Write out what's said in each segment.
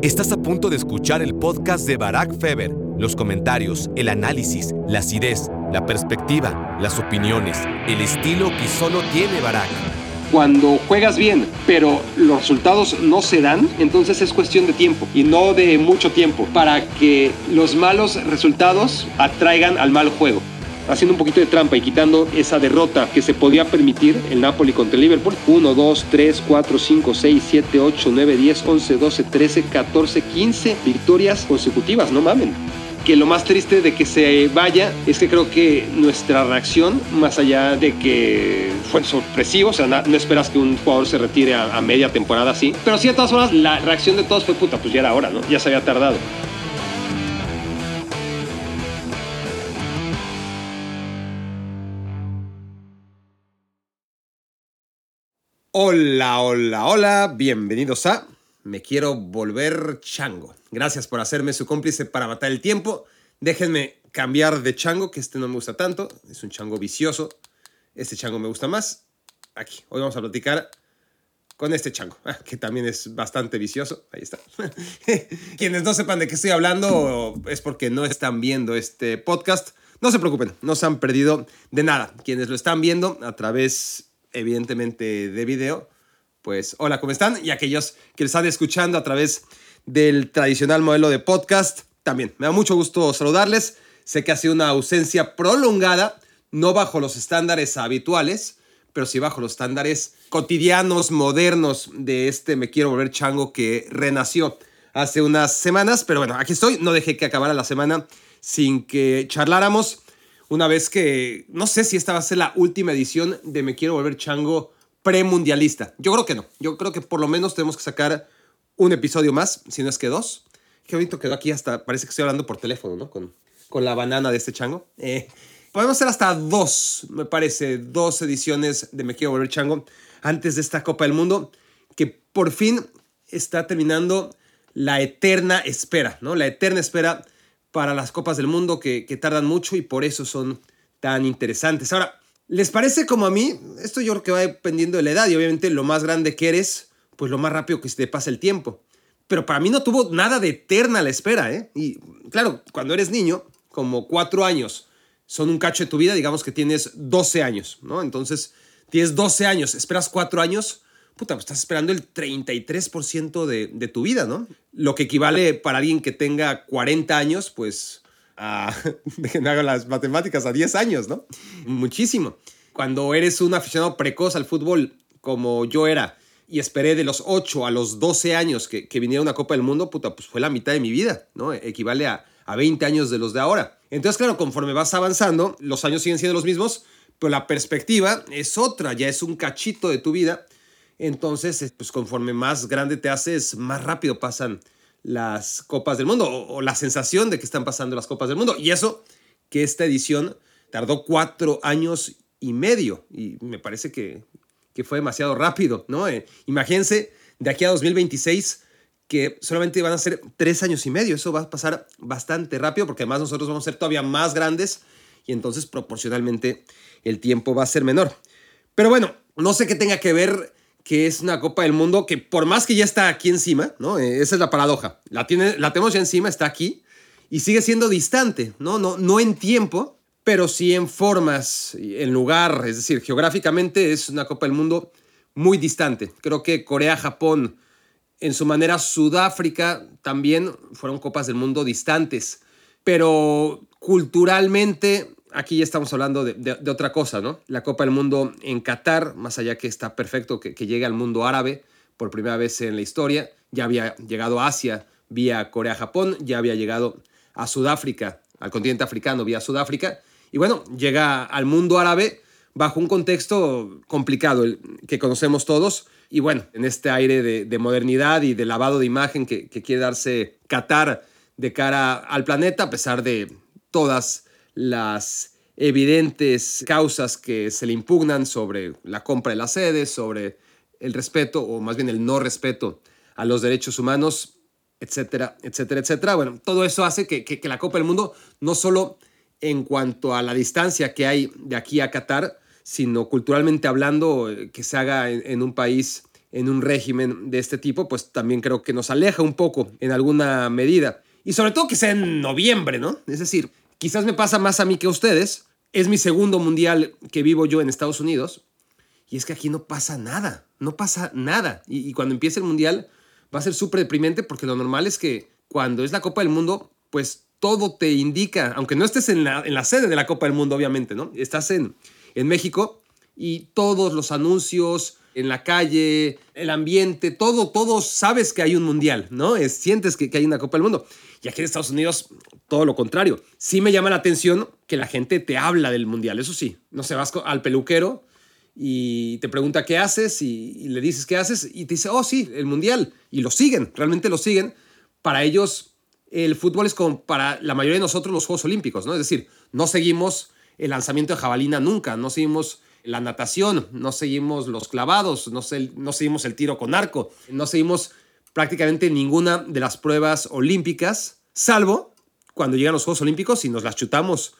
Estás a punto de escuchar el podcast de Barack Feber. Los comentarios, el análisis, la acidez, la perspectiva, las opiniones, el estilo que solo tiene Barack. Cuando juegas bien, pero los resultados no se dan, entonces es cuestión de tiempo y no de mucho tiempo para que los malos resultados atraigan al mal juego haciendo un poquito de trampa y quitando esa derrota que se podía permitir el Napoli contra el Liverpool. 1, 2, 3, 4, 5, 6, 7, 8, 9, 10, 11, 12, 13, 14, 15 victorias consecutivas, no mamen. Que lo más triste de que se vaya es que creo que nuestra reacción, más allá de que fue sorpresivo, o sea, no, esperas que un jugador se retire a, a media temporada así, pero sí, de todas formas, la reacción de todos fue puta, pues ya era hora, ¿no? Ya se había tardado. Hola, hola, hola, bienvenidos a Me quiero volver chango. Gracias por hacerme su cómplice para matar el tiempo. Déjenme cambiar de chango, que este no me gusta tanto. Es un chango vicioso. Este chango me gusta más. Aquí, hoy vamos a platicar con este chango, que también es bastante vicioso. Ahí está. Quienes no sepan de qué estoy hablando es porque no están viendo este podcast. No se preocupen, no se han perdido de nada. Quienes lo están viendo a través evidentemente de video, pues hola, ¿cómo están? Y aquellos que están escuchando a través del tradicional modelo de podcast, también me da mucho gusto saludarles. Sé que ha sido una ausencia prolongada, no bajo los estándares habituales, pero sí bajo los estándares cotidianos, modernos de este Me Quiero Volver Chango que renació hace unas semanas. Pero bueno, aquí estoy, no dejé que acabara la semana sin que charláramos una vez que, no sé si esta va a ser la última edición de Me Quiero Volver Chango premundialista. Yo creo que no. Yo creo que por lo menos tenemos que sacar un episodio más, si no es que dos. Qué bonito quedó aquí hasta, parece que estoy hablando por teléfono, ¿no? Con, con la banana de este chango. Eh, podemos hacer hasta dos, me parece, dos ediciones de Me Quiero Volver Chango antes de esta Copa del Mundo, que por fin está terminando la eterna espera, ¿no? La eterna espera para las Copas del Mundo que, tardan mucho y por eso son tan interesantes. Ahora, ¿les parece como a mí? Esto yo creo que va dependiendo de la edad y obviamente lo más grande que eres, pues lo más rápido que se te pasa el tiempo. Pero para mí no tuvo nada de eterna la espera, ¿eh? Y claro, cuando eres niño, como cuatro años son un cacho de tu vida, digamos que tienes 12 años, ¿no? Entonces, tienes 12 años, esperas cuatro años, puta, pues estás esperando el 33% de, de tu vida, ¿no? Lo que equivale para alguien que tenga 40 años, pues, a, déjenme hago las matemáticas, a 10 años, ¿no? Muchísimo. Cuando eres un aficionado precoz al fútbol, como yo era, y esperé de los 8 a los 12 años que, que viniera una Copa del Mundo, puta, pues fue la mitad de mi vida, ¿no? Equivale a, a 20 años de los de ahora. Entonces, claro, conforme vas avanzando, los años siguen siendo los mismos, pero la perspectiva es otra, ya es un cachito de tu vida entonces, pues conforme más grande te haces, más rápido pasan las copas del mundo o, la sensación de que están pasando las copas del mundo. Y eso que esta edición tardó cuatro años y medio y me parece que, que fue demasiado rápido, ¿no? Eh, imagínense de aquí a 2026 que solamente van a ser tres años y medio. Eso va a pasar bastante rápido porque además nosotros vamos a ser todavía más grandes y entonces proporcionalmente el tiempo va a ser menor. Pero bueno, no sé qué tenga que ver que es una Copa del Mundo que por más que ya está aquí encima, ¿no? Eh, esa es la paradoja. La, tiene, la tenemos ya encima, está aquí y sigue siendo distante, ¿no? No, no en tiempo, pero sí en formas, en lugar, es decir, geográficamente es una Copa del Mundo muy distante. Creo que Corea, Japón, en su manera Sudáfrica también fueron Copas del Mundo distantes, pero culturalmente aquí ya estamos hablando de, otra cosa, ¿no? La Copa del Mundo en Qatar, más allá que está perfecto que, llegue al mundo árabe por primera vez en la historia, ya había llegado a Asia vía Corea-Japón, ya había llegado a Sudáfrica, al continente africano vía Sudáfrica, y bueno, llega al mundo árabe bajo un contexto complicado, el que conocemos todos, y bueno, en este aire de, modernidad y de lavado de imagen que, que quiere darse Qatar de cara al planeta, a pesar de todas las evidentes causas que se le impugnan sobre la compra de las sedes, sobre el respeto o más bien el no respeto a los derechos humanos, etcétera, etcétera, etcétera. Bueno, todo eso hace que, la Copa del Mundo, no solo en cuanto a la distancia que hay de aquí a Qatar, sino culturalmente hablando, eh, que se haga en, un país en un régimen de este tipo, pues también creo que nos aleja un poco en alguna medida. Y sobre todo que sea en noviembre, ¿no? Es decir, quizás me pasa más a mí que a ustedes. Es mi segundo mundial que vivo yo en Estados Unidos. Y es que aquí no pasa nada, no pasa nada. Y, cuando empiece el mundial va a ser súper deprimente porque lo normal es que cuando es la Copa del Mundo, pues todo te indica, aunque no estés en la, sede de la Copa del Mundo, obviamente, ¿no? Estás en, en México y todos los anuncios, en la calle, el ambiente, todo, todo sabes que hay un mundial, ¿no? Es, sientes que, hay una Copa del Mundo. Y aquí en Estados Unidos, todo lo contrario. Sí me llama la atención que la gente te habla del mundial, eso sí. No se vas al peluquero y te pregunta qué haces y, le dices qué haces y te dice, oh sí, el mundial. Y lo siguen, realmente lo siguen. Para ellos, el fútbol es como para la mayoría de nosotros los Juegos Olímpicos, ¿no? Es decir, no seguimos el lanzamiento de jabalina nunca, no seguimos la natación, no seguimos los clavados, no, no seguimos el tiro con arco, no seguimos prácticamente ninguna de las pruebas olímpicas, salvo cuando llegan los Juegos Olímpicos y nos las chutamos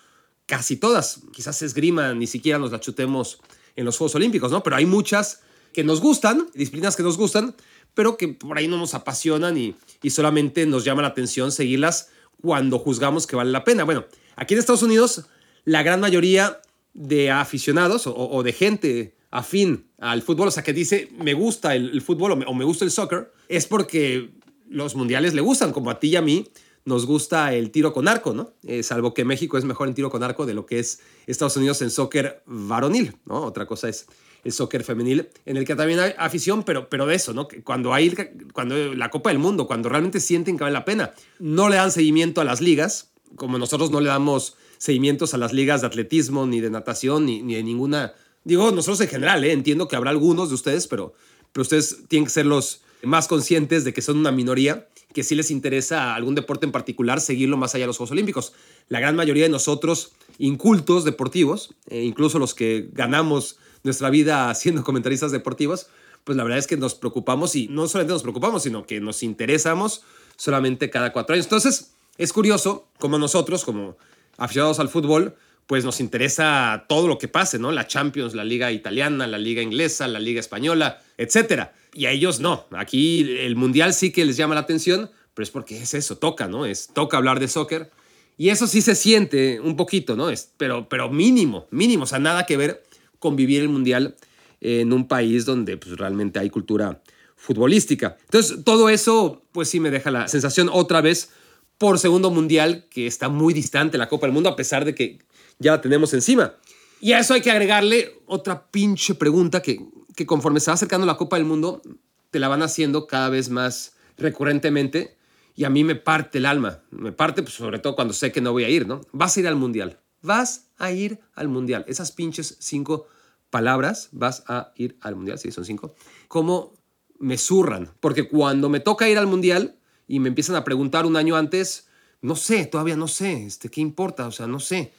casi todas. Quizás esgrima, ni siquiera nos la chutemos en los Juegos Olímpicos, ¿no? Pero hay muchas que nos gustan, disciplinas que nos gustan, pero que por ahí no nos apasionan y, y solamente nos llama la atención seguirlas cuando juzgamos que vale la pena. Bueno, aquí en Estados Unidos, la gran mayoría de aficionados o, de gente afín al fútbol, o sea, que dice, me gusta el, fútbol o me, gusta el soccer, es porque los mundiales le gustan, como a ti y a mí nos gusta el tiro con arco, ¿no? Eh, salvo que México es mejor en tiro con arco de lo que es Estados Unidos en soccer varonil, ¿no? Otra cosa es el soccer femenil, en el que también hay afición, pero, pero de eso, ¿no? Cuando hay cuando la Copa del Mundo, cuando realmente sienten que vale la pena, no le dan seguimiento a las ligas, como nosotros no le damos seguimientos a las ligas de atletismo, ni de natación, ni, ni de ninguna... Digo, nosotros en general, ¿eh? entiendo que habrá algunos de ustedes, pero, pero ustedes tienen que ser los más conscientes de que son una minoría, que sí les interesa algún deporte en particular seguirlo más allá de los Juegos Olímpicos. La gran mayoría de nosotros, incultos deportivos, eh, incluso los que ganamos nuestra vida siendo comentaristas deportivos, pues la verdad es que nos preocupamos y no solamente nos preocupamos, sino que nos interesamos solamente cada cuatro años. Entonces, es curioso como nosotros, como aficionados al fútbol, pues nos interesa todo lo que pase, ¿no? La Champions, la Liga Italiana, la Liga Inglesa, la Liga Española, etcétera. Y a ellos no. Aquí el Mundial sí que les llama la atención, pero es porque es eso, toca, ¿no? Es, toca hablar de soccer. Y eso sí se siente un poquito, ¿no? Es, pero, pero mínimo, mínimo. O sea, nada que ver con vivir el Mundial en un país donde pues, realmente hay cultura futbolística. Entonces, todo eso, pues sí me deja la sensación otra vez por segundo mundial, que está muy distante la Copa del Mundo, a pesar de que ya la tenemos encima. Y a eso hay que agregarle otra pinche pregunta que, que conforme se va acercando la Copa del Mundo, te la van haciendo cada vez más recurrentemente y a mí me parte el alma. Me parte, pues, sobre todo cuando sé que no voy a ir, ¿no? Vas a ir al Mundial. Vas a ir al Mundial. Esas pinches cinco palabras, vas a ir al Mundial, sí, son cinco, como me zurran. Porque cuando me toca ir al Mundial, y me empiezan a preguntar un año antes, no sé, todavía no sé, este, ¿qué importa? O sea, no sé.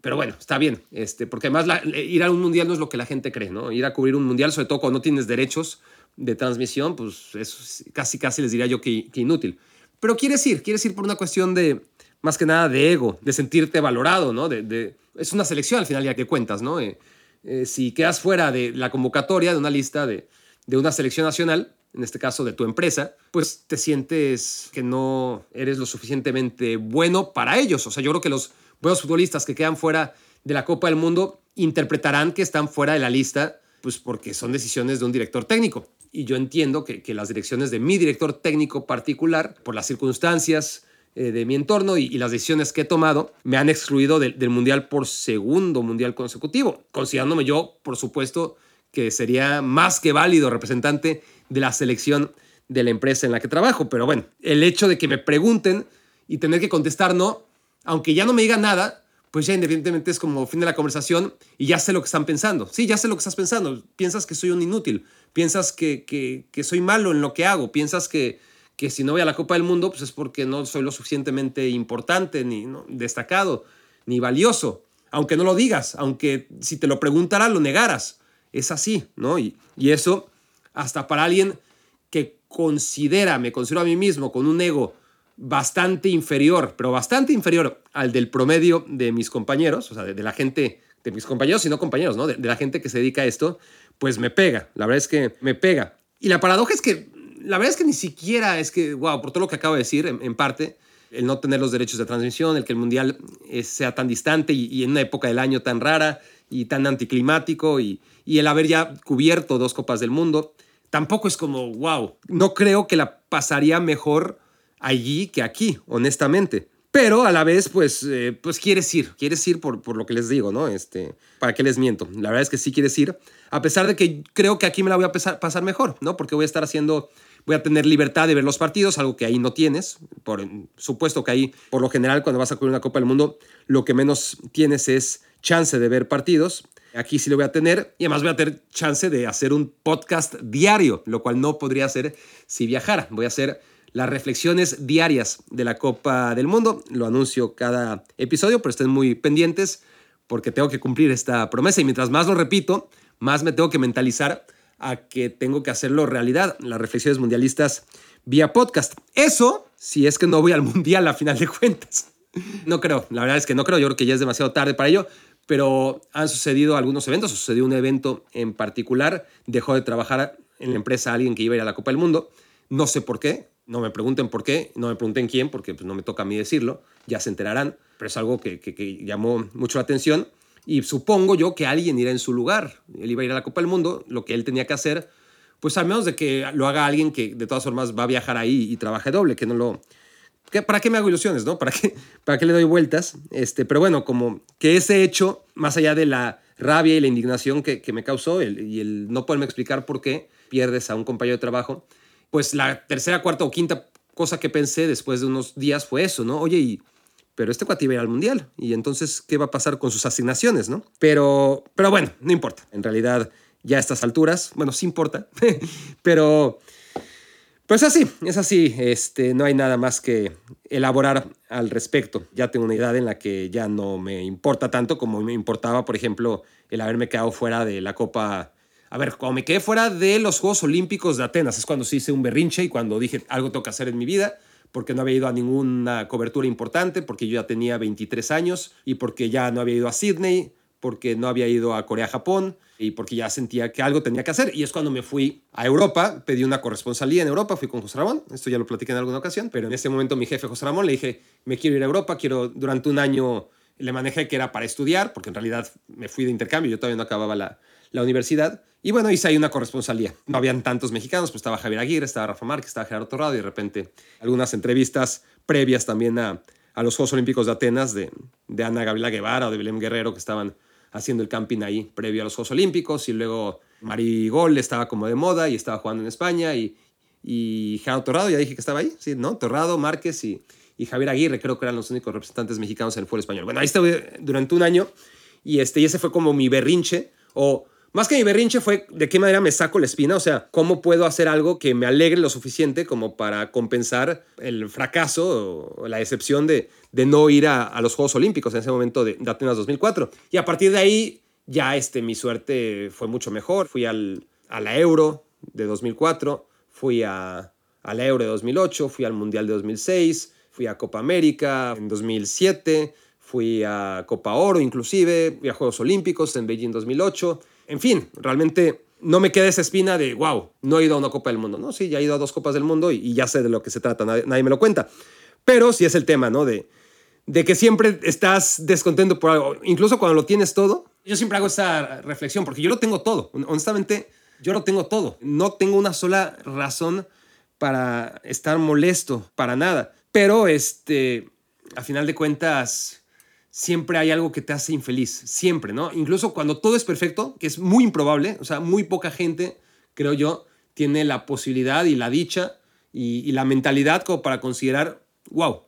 Pero bueno, está bien, este, porque además ir a un mundial no es lo que la gente cree, ¿no? Ir a cubrir un mundial, sobre todo cuando no tienes derechos de transmisión, pues eso casi, casi les diría yo que, inútil. Pero quieres ir, quieres ir por una cuestión de, más que nada, de ego, de sentirte valorado, ¿no? De, es una selección al final ya que cuentas, ¿no? Eh, eh, si quedas fuera de la convocatoria de una lista de, de una selección nacional, en este caso de tu empresa, pues te sientes que no eres lo suficientemente bueno para ellos. O sea, yo creo que los buenos futbolistas que quedan fuera de la Copa del Mundo interpretarán que están fuera de la lista, pues porque son decisiones de un director técnico. Y yo entiendo que, las direcciones de mi director técnico particular, por las circunstancias eh, de mi entorno y, las decisiones que he tomado, me han excluido del Mundial por segundo Mundial consecutivo, considerándome yo, por supuesto, que sería más que válido representante de la selección de la empresa en la que trabajo. Pero bueno, el hecho de que me pregunten y tener que contestar no, aunque ya no me digan nada, pues ya independientemente es como fin de la conversación y ya sé lo que están pensando. Sí, ya sé lo que estás pensando. Piensas que soy un inútil, piensas que, que, soy malo en lo que hago, piensas que, que si no voy a la Copa del Mundo, pues es porque no soy lo suficientemente importante, ni destacado, ni valioso. Aunque no lo digas, aunque si te lo preguntara, lo negaras es así, ¿no? Y, y eso, hasta para alguien que considera, me considero a mí mismo con un ego bastante inferior, pero bastante inferior al del promedio de mis compañeros, o sea, de, la gente, de mis compañeros y no compañeros, ¿no? De, la gente que se dedica a esto, pues me pega, la verdad es que me pega. Y la paradoja es que la verdad es que ni siquiera es que, wow, por todo lo que acabo de decir, en, parte, el no tener los derechos de transmisión, el que el mundial eh, sea tan distante y, en una época del año tan rara y tan anticlimático y, y el haber ya cubierto dos copas del mundo, tampoco es como, wow, no creo que la pasaría mejor allí que aquí, honestamente. Pero a la vez, pues, eh, pues quieres ir, quieres ir por, por lo que les digo, ¿no? Este, ¿Para qué les miento? La verdad es que sí quieres ir, a pesar de que creo que aquí me la voy a pasar mejor, ¿no? Porque voy a estar haciendo, voy a tener libertad de ver los partidos, algo que ahí no tienes. Por supuesto que ahí, por lo general, cuando vas a cubrir una Copa del Mundo, lo que menos tienes es chance de ver partidos. Aquí sí lo voy a tener y además voy a tener chance de hacer un podcast diario, lo cual no podría hacer si viajara. Voy a hacer las reflexiones diarias de la Copa del Mundo. Lo anuncio cada episodio, pero estén muy pendientes porque tengo que cumplir esta promesa y mientras más lo repito, más me tengo que mentalizar a que tengo que hacerlo realidad, las reflexiones mundialistas vía podcast. Eso si es que no voy al mundial a final de cuentas. No creo, la verdad es que no creo, yo creo que ya es demasiado tarde para ello, pero han sucedido algunos eventos, sucedió un evento en particular, dejó de trabajar en la empresa alguien que iba a ir a la Copa del Mundo, no sé por qué, no me pregunten por qué, no me pregunten quién, porque pues, no me toca a mí decirlo, ya se enterarán, pero es algo que, llamó mucho la atención y supongo yo que alguien irá en su lugar. Él iba a ir a la Copa del Mundo, lo que él tenía que hacer, pues al menos de que lo haga alguien que de todas formas va a viajar ahí y trabaje doble, que no lo... ¿Para qué me hago ilusiones, no? ¿Para qué, ¿Para qué le doy vueltas? Este, pero bueno, como que ese hecho, más allá de la rabia y la indignación que, me causó y el no poderme explicar por qué pierdes a un compañero de trabajo, pues la tercera, cuarta o quinta cosa que pensé después de unos días fue eso, ¿no? Oye, y, pero este cuate iba a ir al mundial. Y entonces, ¿qué va a pasar con sus asignaciones, no? Pero, pero bueno, no importa. En realidad, ya a estas alturas, bueno, sí importa. pero, pues así, es así. Este, no hay nada más que elaborar al respecto. Ya tengo una edad en la que ya no me importa tanto como me importaba, por ejemplo, el haberme quedado fuera de la Copa a ver, cuando me quedé fuera de los Juegos Olímpicos de Atenas, es cuando sí hice un berrinche y cuando dije algo tengo que hacer en mi vida, porque no había ido a ninguna cobertura importante, porque yo ya tenía 23 años y porque ya no había ido a Sydney, porque no había ido a Corea-Japón y porque ya sentía que algo tenía que hacer. Y es cuando me fui a Europa, pedí una corresponsalía en Europa, fui con José Ramón, esto ya lo platiqué en alguna ocasión, pero en ese momento mi jefe José Ramón le dije, me quiero ir a Europa, quiero durante un año, le manejé que era para estudiar, porque en realidad me fui de intercambio, yo todavía no acababa la, la universidad. Y bueno, hice ahí una corresponsalía. No habían tantos mexicanos, pues estaba Javier Aguirre, estaba Rafa Márquez, estaba Gerardo Torrado y de repente algunas entrevistas previas también a, a los Juegos Olímpicos de Atenas de, de Ana Gabriela Guevara o de Belén Guerrero que estaban haciendo el camping ahí previo a los Juegos Olímpicos y luego Marigol estaba como de moda y estaba jugando en España y, y Gerardo Torrado, ya dije que estaba ahí, sí, ¿no? Torrado, Márquez y, y Javier Aguirre creo que eran los únicos representantes mexicanos en el fútbol español. Bueno, ahí estuve durante un año y, este, y ese fue como mi berrinche o más que mi berrinche fue de qué manera me saco la espina, o sea, cómo puedo hacer algo que me alegre lo suficiente como para compensar el fracaso o la decepción de, de no ir a, los Juegos Olímpicos en ese momento de, Atenas 2004. Y a partir de ahí ya este, mi suerte fue mucho mejor. Fui al, a la Euro de 2004, fui a, a la Euro de 2008, fui al Mundial de 2006, fui a Copa América en 2007, fui a Copa Oro inclusive, fui a Juegos Olímpicos en Beijing 2008 en fin, realmente no me queda esa espina de, wow, no he ido a una Copa del Mundo. No, sí, ya he ido a dos Copas del Mundo y, ya sé de lo que se trata, nadie, me lo cuenta. Pero sí es el tema, ¿no? De, de que siempre estás descontento por algo, incluso cuando lo tienes todo. Yo siempre hago esa reflexión, porque yo lo tengo todo. Honestamente, yo lo tengo todo. No tengo una sola razón para estar molesto, para nada. Pero, este, a final de cuentas, siempre hay algo que te hace infeliz, siempre, ¿no? Incluso cuando todo es perfecto, que es muy improbable, o sea, muy poca gente, creo yo, tiene la posibilidad y la dicha y, la mentalidad como para considerar, wow,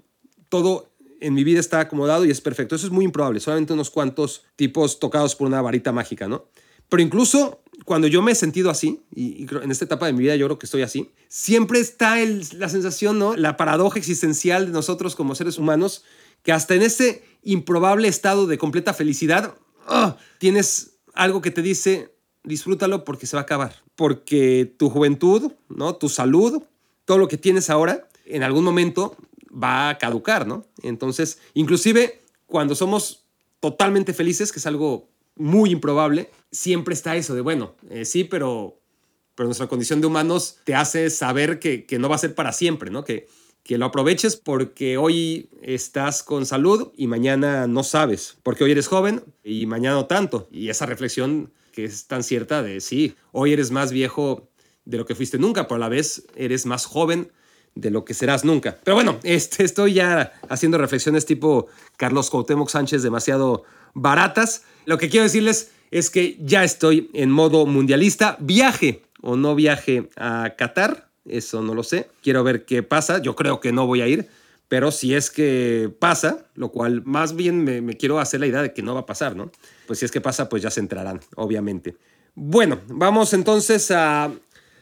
todo en mi vida está acomodado y es perfecto. Eso es muy improbable, solamente unos cuantos tipos tocados por una varita mágica, ¿no? Pero incluso cuando yo me he sentido así, y, en esta etapa de mi vida yo creo que estoy así, siempre está la sensación, ¿no? La paradoja existencial de nosotros como seres humanos, que hasta en ese improbable estado de completa felicidad, ¡ah! tienes algo que te dice, disfrútalo porque se va a acabar. Porque tu juventud, ¿no? tu salud, todo lo que tienes ahora, en algún momento va a caducar, ¿no? Entonces, inclusive cuando somos totalmente felices, que es algo muy improbable, siempre está eso de, bueno, eh, sí, pero pero nuestra condición de humanos te hace saber que, que no va a ser para siempre, ¿no? Que, que lo aproveches porque hoy estás con salud y mañana no sabes, porque hoy eres joven y mañana no tanto. Y esa reflexión que es tan cierta de sí, hoy eres más viejo de lo que fuiste nunca, pero a la vez eres más joven de lo que serás nunca. Pero bueno, este, estoy ya haciendo reflexiones tipo Carlos Cuauhtémoc Sánchez demasiado baratas. Lo que quiero decirles es que ya estoy en modo mundialista. Viaje o no viaje a Qatar, eso no lo sé. Quiero ver qué pasa. Yo creo que no voy a ir. Pero si es que pasa, lo cual más bien me, quiero hacer la idea de que no va a pasar, ¿no? Pues si es que pasa, pues ya se entrarán, obviamente. Bueno, vamos entonces a,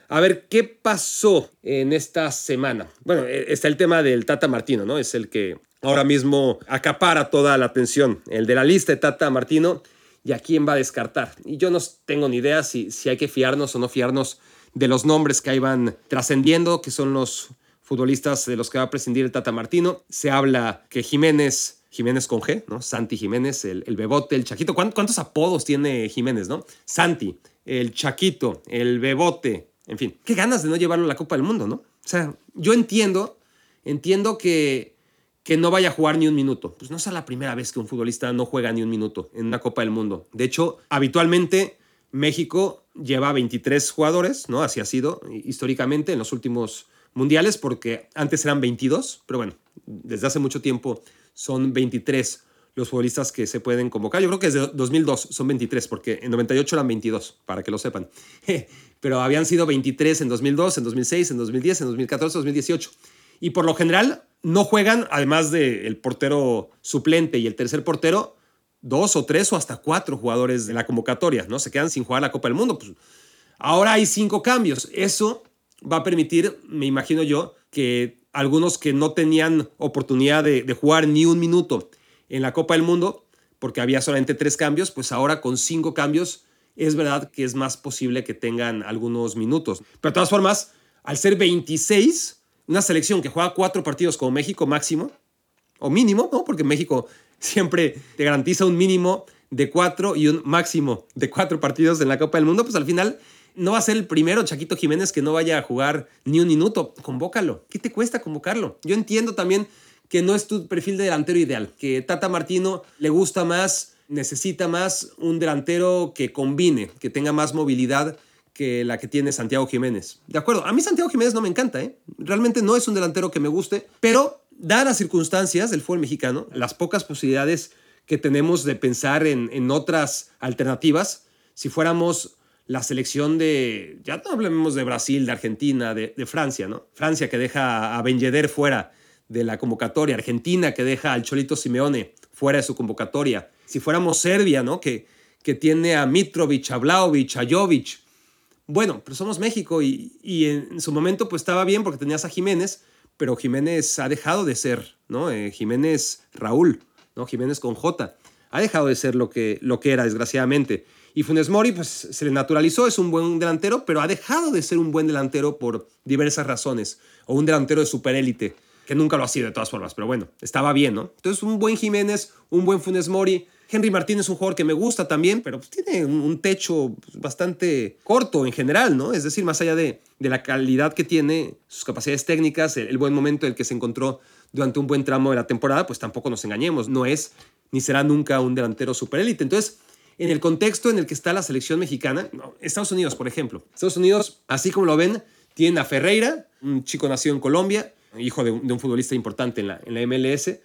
a ver qué pasó en esta semana. Bueno, e, está el tema del Tata Martino, ¿no? Es el que ahora mismo acapara toda la atención. El de la lista de Tata Martino y a quién va a descartar. Y yo no tengo ni idea si, si hay que fiarnos o no fiarnos de los nombres que ahí van trascendiendo, que son los futbolistas de los que va a prescindir el Tata Martino. Se habla que Jiménez, Jiménez con G, ¿no? Santi Jiménez, el, Bebote, el Chaquito. ¿Cuántos apodos tiene Jiménez, no? Santi, el Chaquito, el Bebote, en fin. Qué ganas de no llevarlo a la Copa del Mundo, ¿no? O sea, yo entiendo, entiendo que, que no vaya a jugar ni un minuto. Pues no es la primera vez que un futbolista no juega ni un minuto en una Copa del Mundo. De hecho, habitualmente México lleva 23 jugadores, ¿no? Así ha sido históricamente en los últimos mundiales porque antes eran 22, pero bueno, desde hace mucho tiempo son 23 los futbolistas que se pueden convocar. Yo creo que desde 2002 son 23, porque en 98 eran 22, para que lo sepan. Pero habían sido 23 en 2002, en 2006, en 2010, en 2014, 2018. Y por lo general no juegan, además del portero suplente y el tercer portero, dos o tres o hasta cuatro jugadores de la convocatoria, ¿no? Se quedan sin jugar la Copa del Mundo. Pues ahora hay cinco cambios. Eso va a permitir, me imagino yo, que algunos que no tenían oportunidad de, jugar ni un minuto en la Copa del Mundo, porque había solamente tres cambios, pues ahora con cinco cambios es verdad que es más posible que tengan algunos minutos. Pero de todas formas, al ser 26, una selección que juega cuatro partidos como México máximo, o mínimo, ¿no? Porque México siempre te garantiza un mínimo de cuatro y un máximo de cuatro partidos en la Copa del Mundo, pues al final no va a ser el primero Chaquito Jiménez que no vaya a jugar ni un minuto. Convócalo. ¿Qué te cuesta convocarlo? Yo entiendo también que no es tu perfil de delantero ideal, que Tata Martino le gusta más, necesita más un delantero que combine, que tenga más movilidad que la que tiene Santiago Jiménez. De acuerdo, a mí Santiago Jiménez no me encanta, ¿eh? realmente no es un delantero que me guste, pero dadas las circunstancias del fútbol mexicano, las pocas posibilidades que tenemos de pensar en, en otras alternativas, si fuéramos la selección de, ya no hablemos de Brasil, de Argentina, de, Francia, ¿no? Francia que deja a Ben Yedder fuera de la convocatoria, Argentina que deja al Cholito Simeone fuera de su convocatoria. Si fuéramos Serbia, ¿no? Que, que tiene a Mitrovic, a Vlaovic, a Jovic. Bueno, pero somos México y, y, en su momento pues estaba bien porque tenías a Jiménez, pero Jiménez ha dejado de ser, ¿no? Eh, Jiménez Raúl, ¿no? Jiménez con J. Ha dejado de ser lo que, lo que era, desgraciadamente. Y Funes Mori pues, se le naturalizó, es un buen delantero, pero ha dejado de ser un buen delantero por diversas razones. O un delantero de superélite, que nunca lo ha sido de todas formas, pero bueno, estaba bien, ¿no? Entonces, un buen Jiménez, un buen Funes Mori. Henry Martínez es un jugador que me gusta también, pero pues, tiene un, techo bastante corto en general, ¿no? Es decir, más allá de, de la calidad que tiene, sus capacidades técnicas, el, buen momento en el que se encontró durante un buen tramo de la temporada, pues tampoco nos engañemos, no es ni será nunca un delantero superélite. Entonces, en el contexto en el que está la selección mexicana, Estados Unidos, por ejemplo. Estados Unidos, así como lo ven, tiene a Ferreira, un chico nacido en Colombia, hijo de un, futbolista importante en la, en la, MLS,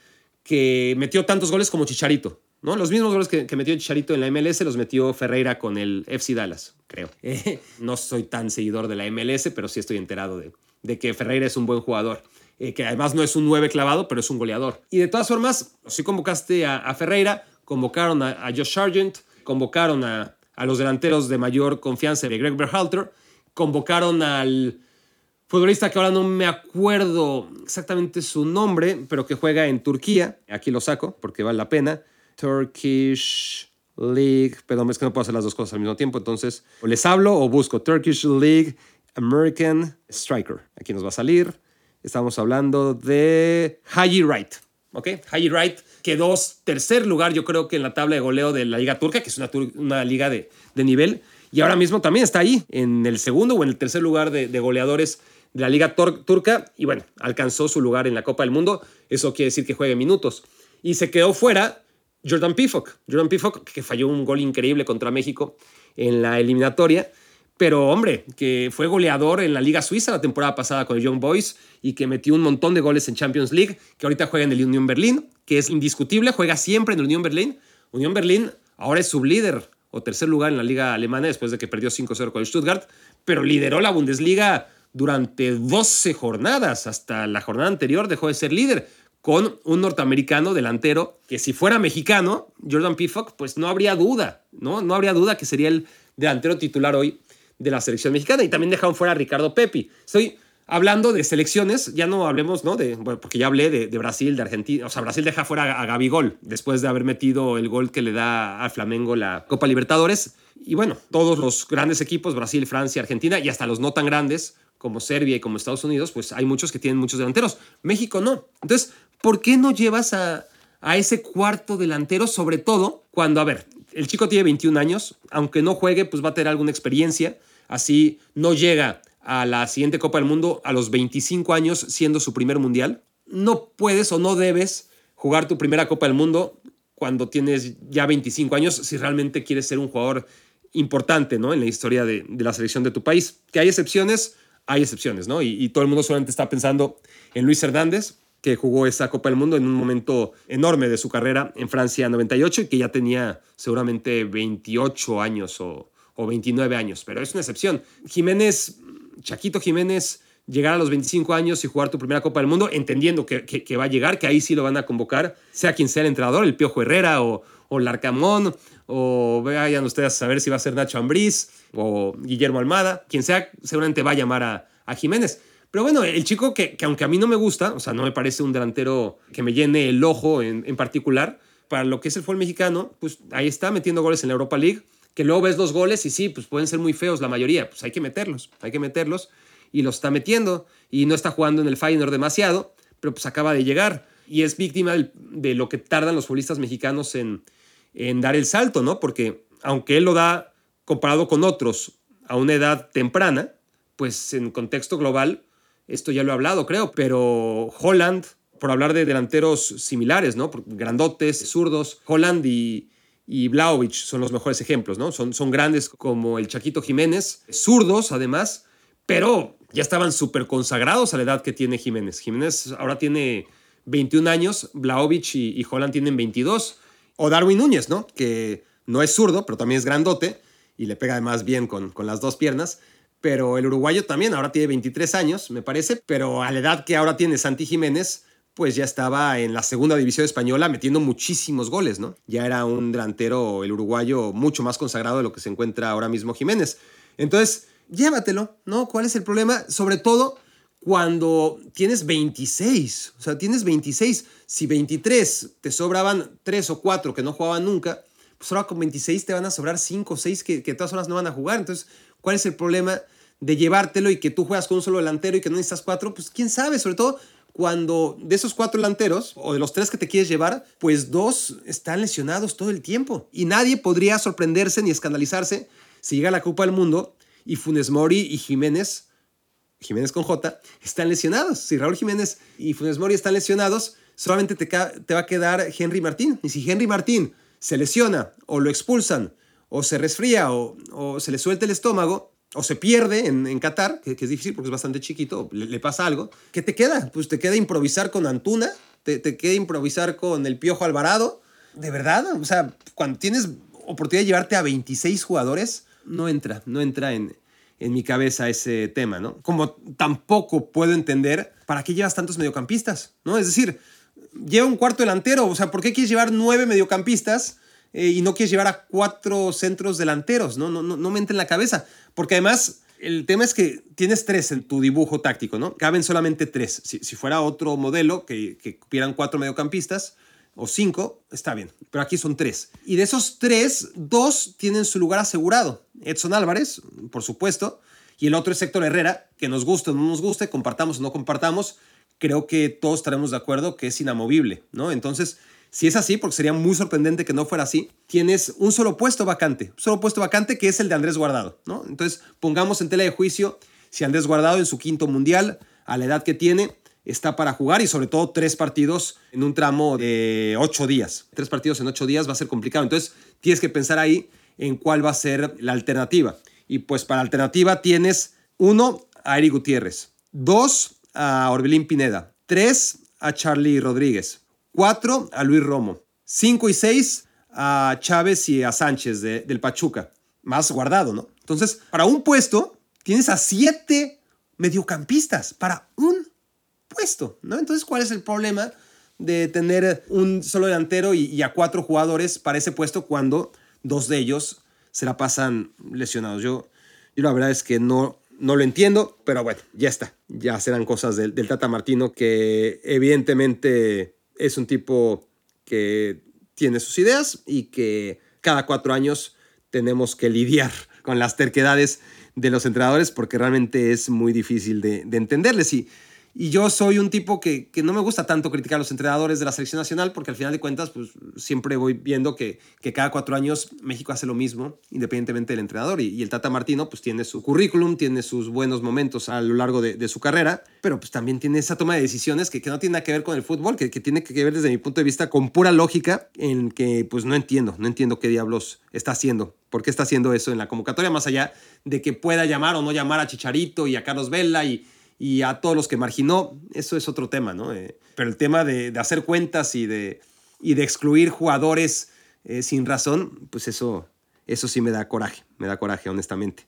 que metió tantos goles como Chicharito. ¿No? Los mismos goles que, metió Chicharito en la MLS los metió Ferreira con el FC Dallas, creo. no soy tan seguidor de la MLS, pero sí estoy enterado de, de que Ferreira es un buen jugador. Eh, que además no es un 9 clavado, pero es un goleador. Y de todas formas, si convocaste a, Ferreira, convocaron a, a Josh Sargent, convocaron a, los delanteros de mayor confianza de Greg Berhalter, convocaron al futbolista que ahora no me acuerdo exactamente su nombre, pero que juega en Turquía, aquí lo saco porque vale la pena, Turkish League, perdón, es que no puedo hacer las dos cosas al mismo tiempo, entonces o les hablo o busco Turkish League American Striker, aquí nos va a salir, estamos hablando de Haji Wright, ¿ok? Haji Wright quedó tercer lugar, yo creo que en la tabla de goleo de la Liga Turca, que es una, una liga de, de nivel, y ahora mismo también está ahí, en el segundo o en el tercer lugar de, goleadores de la Liga Turca y bueno, alcanzó su lugar en la Copa del Mundo, eso quiere decir que juegue minutos. Y se quedó fuera Jordan Pifok, Jordan Pifok que falló un gol increíble contra México en la eliminatoria, pero hombre, que fue goleador en la Liga Suiza la temporada pasada con el Young Boys y que metió un montón de goles en Champions League, que ahorita juega en el Unión Berlín, que es indiscutible, juega siempre en el Unión Berlín. Unión Berlín ahora es sublíder o tercer lugar en la liga alemana después de que perdió 5-0 con el Stuttgart, pero lideró la Bundesliga durante 12 jornadas. Hasta la jornada anterior dejó de ser líder con un norteamericano delantero que si fuera mexicano, Jordan Pifok, pues no habría duda, ¿no? No habría duda que sería el delantero titular hoy de la selección mexicana. Y también dejaron fuera a Ricardo Pepi. Estoy hablando de selecciones, ya no hablemos, ¿no? De, porque ya hablé de, Brasil, de Argentina. O sea, Brasil deja fuera a Gabigol después de haber metido el gol que le da al Flamengo la Copa Libertadores. Y bueno, todos los grandes equipos, Brasil, Francia, Argentina y hasta los no tan grandes como Serbia y como Estados Unidos, pues hay muchos que tienen muchos delanteros. México no. Entonces, ¿por qué no llevas a, a ese cuarto delantero? Sobre todo cuando, a ver, el chico tiene 21 años, aunque no juegue, pues va a tener alguna experiencia. Así no llega a la siguiente Copa del Mundo a los 25 años siendo su primer mundial. No puedes o no debes jugar tu primera Copa del Mundo cuando tienes ya 25 años si realmente quieres ser un jugador importante ¿no? en la historia de, la selección de tu país. Que hay excepciones, hay excepciones, ¿no? Y, todo el mundo solamente está pensando en Luis Hernández, que jugó esa Copa del Mundo en un momento enorme de su carrera en Francia 98 y que ya tenía seguramente 28 años o, o 29 años, pero es una excepción. Jiménez Chaquito Jiménez llegar a los 25 años y jugar tu primera Copa del Mundo, entendiendo que, que, va a llegar, que ahí sí lo van a convocar, sea quien sea el entrenador, el Piojo Herrera o, o Larcamón, o vayan ustedes a saber si va a ser Nacho Ambriz o Guillermo Almada, quien sea, seguramente va a llamar a, a Jiménez. Pero bueno, el chico que, que, aunque a mí no me gusta, o sea, no me parece un delantero que me llene el ojo en, en particular, para lo que es el fútbol mexicano, pues ahí está metiendo goles en la Europa League que luego ves los goles y sí, pues pueden ser muy feos la mayoría, pues hay que meterlos, hay que meterlos y los está metiendo y no está jugando en el Feyenoord demasiado, pero pues acaba de llegar y es víctima de lo que tardan los futbolistas mexicanos en, en dar el salto, ¿no? Porque aunque él lo da comparado con otros a una edad temprana, pues en contexto global, esto ya lo he hablado, creo, pero Holland, por hablar de delanteros similares, ¿no? Grandotes, zurdos, Holland y, y Blaovic son los mejores ejemplos, ¿no? Son, son grandes como el Chaquito Jiménez, zurdos además, pero ya estaban súper consagrados a la edad que tiene Jiménez. Jiménez ahora tiene 21 años, Blaovic y, y Holland tienen 22. O Darwin Núñez, ¿no? Que no es zurdo, pero también es grandote y le pega además bien con, con las dos piernas. Pero el uruguayo también ahora tiene 23 años, me parece, pero a la edad que ahora tiene Santi Jiménez, pues ya estaba en la segunda división española metiendo muchísimos goles, ¿no? Ya era un delantero, el uruguayo, mucho más consagrado de lo que se encuentra ahora mismo Jiménez. Entonces, llévatelo, ¿no? ¿Cuál es el problema? Sobre todo cuando tienes 26, o sea, tienes 26, si 23 te sobraban 3 o 4 que no jugaban nunca, pues ahora con 26 te van a sobrar 5 o 6 que, que todas horas no van a jugar. Entonces, ¿cuál es el problema de llevártelo y que tú juegas con un solo delantero y que no necesitas 4? Pues quién sabe, sobre todo cuando de esos cuatro delanteros, o de los tres que te quieres llevar, pues dos están lesionados todo el tiempo. Y nadie podría sorprenderse ni escandalizarse si llega la Copa del Mundo y Funes Mori y Jiménez, Jiménez con J, están lesionados. Si Raúl Jiménez y Funes Mori están lesionados, solamente te, va a quedar Henry Martín. Y si Henry Martín se lesiona o lo expulsan o se resfría o, se le suelta el estómago, o se pierde en, en Qatar, que, es difícil porque es bastante chiquito, le, pasa algo, ¿qué te queda? Pues te queda improvisar con Antuna, te, te, queda improvisar con el Piojo Alvarado. De verdad, o sea, cuando tienes oportunidad de llevarte a 26 jugadores, no entra, no entra en, en mi cabeza ese tema, ¿no? Como tampoco puedo entender para qué llevas tantos mediocampistas, ¿no? Es decir, lleva un cuarto delantero, o sea, ¿por qué quieres llevar nueve mediocampistas? Eh, y no quieres llevar a cuatro centros delanteros, ¿no? No, no, no me entra en la cabeza. Porque además, el tema es que tienes tres en tu dibujo táctico, ¿no? Caben solamente tres. Si, fuera otro modelo, que, que cupieran cuatro mediocampistas o cinco, está bien. Pero aquí son tres. Y de esos tres, dos tienen su lugar asegurado. Edson Álvarez, por supuesto, y el otro es Héctor Herrera, que nos guste o no nos guste, compartamos o no compartamos, creo que todos estaremos de acuerdo que es inamovible, ¿no? Entonces, Si es así, porque sería muy sorprendente que no fuera así, tienes un solo puesto vacante, un solo puesto vacante que es el de Andrés Guardado, ¿no? Entonces, pongamos en tela de juicio si Andrés Guardado en su quinto mundial, a la edad que tiene, está para jugar y sobre todo tres partidos en un tramo de ocho días. Tres partidos en ocho días va a ser complicado. Entonces, tienes que pensar ahí en cuál va a ser la alternativa. Y pues para alternativa tienes uno a Eric Gutiérrez, dos a Orbelín Pineda, tres a Charlie Rodríguez, 4 a Luis Romo, 5 y 6 a Chávez y a Sánchez del Pachuca, más guardado, ¿no? Entonces, para un puesto, tienes a 7 mediocampistas, para un puesto, ¿no? Entonces, ¿cuál es el problema de tener un solo delantero y, a cuatro jugadores para ese puesto cuando dos de ellos se la pasan lesionados? Yo, yo la verdad es que no, no lo entiendo, pero bueno, ya está. Ya serán cosas del, del Tata Martino que evidentemente es un tipo que tiene sus ideas y que cada cuatro años tenemos que lidiar con las terquedades de los entrenadores porque realmente es muy difícil de, de entenderles. Y y yo soy un tipo que, que, no me gusta tanto criticar a los entrenadores de la selección nacional porque al final de cuentas pues, siempre voy viendo que, que cada cuatro años México hace lo mismo independientemente del entrenador. Y, el Tata Martino pues tiene su currículum, tiene sus buenos momentos a lo largo de, su carrera, pero pues también tiene esa toma de decisiones que, que, no tiene nada que ver con el fútbol, que, que tiene que ver desde mi punto de vista con pura lógica en que pues no entiendo, no entiendo qué diablos está haciendo. ¿Por qué está haciendo eso en la convocatoria? Más allá de que pueda llamar o no llamar a Chicharito y a Carlos Vela y y a todos los que marginó, eso es otro tema, ¿no? Eh, pero el tema de, hacer cuentas y de, y de excluir jugadores eh, sin razón, pues eso, eso sí me da coraje, me da coraje, honestamente.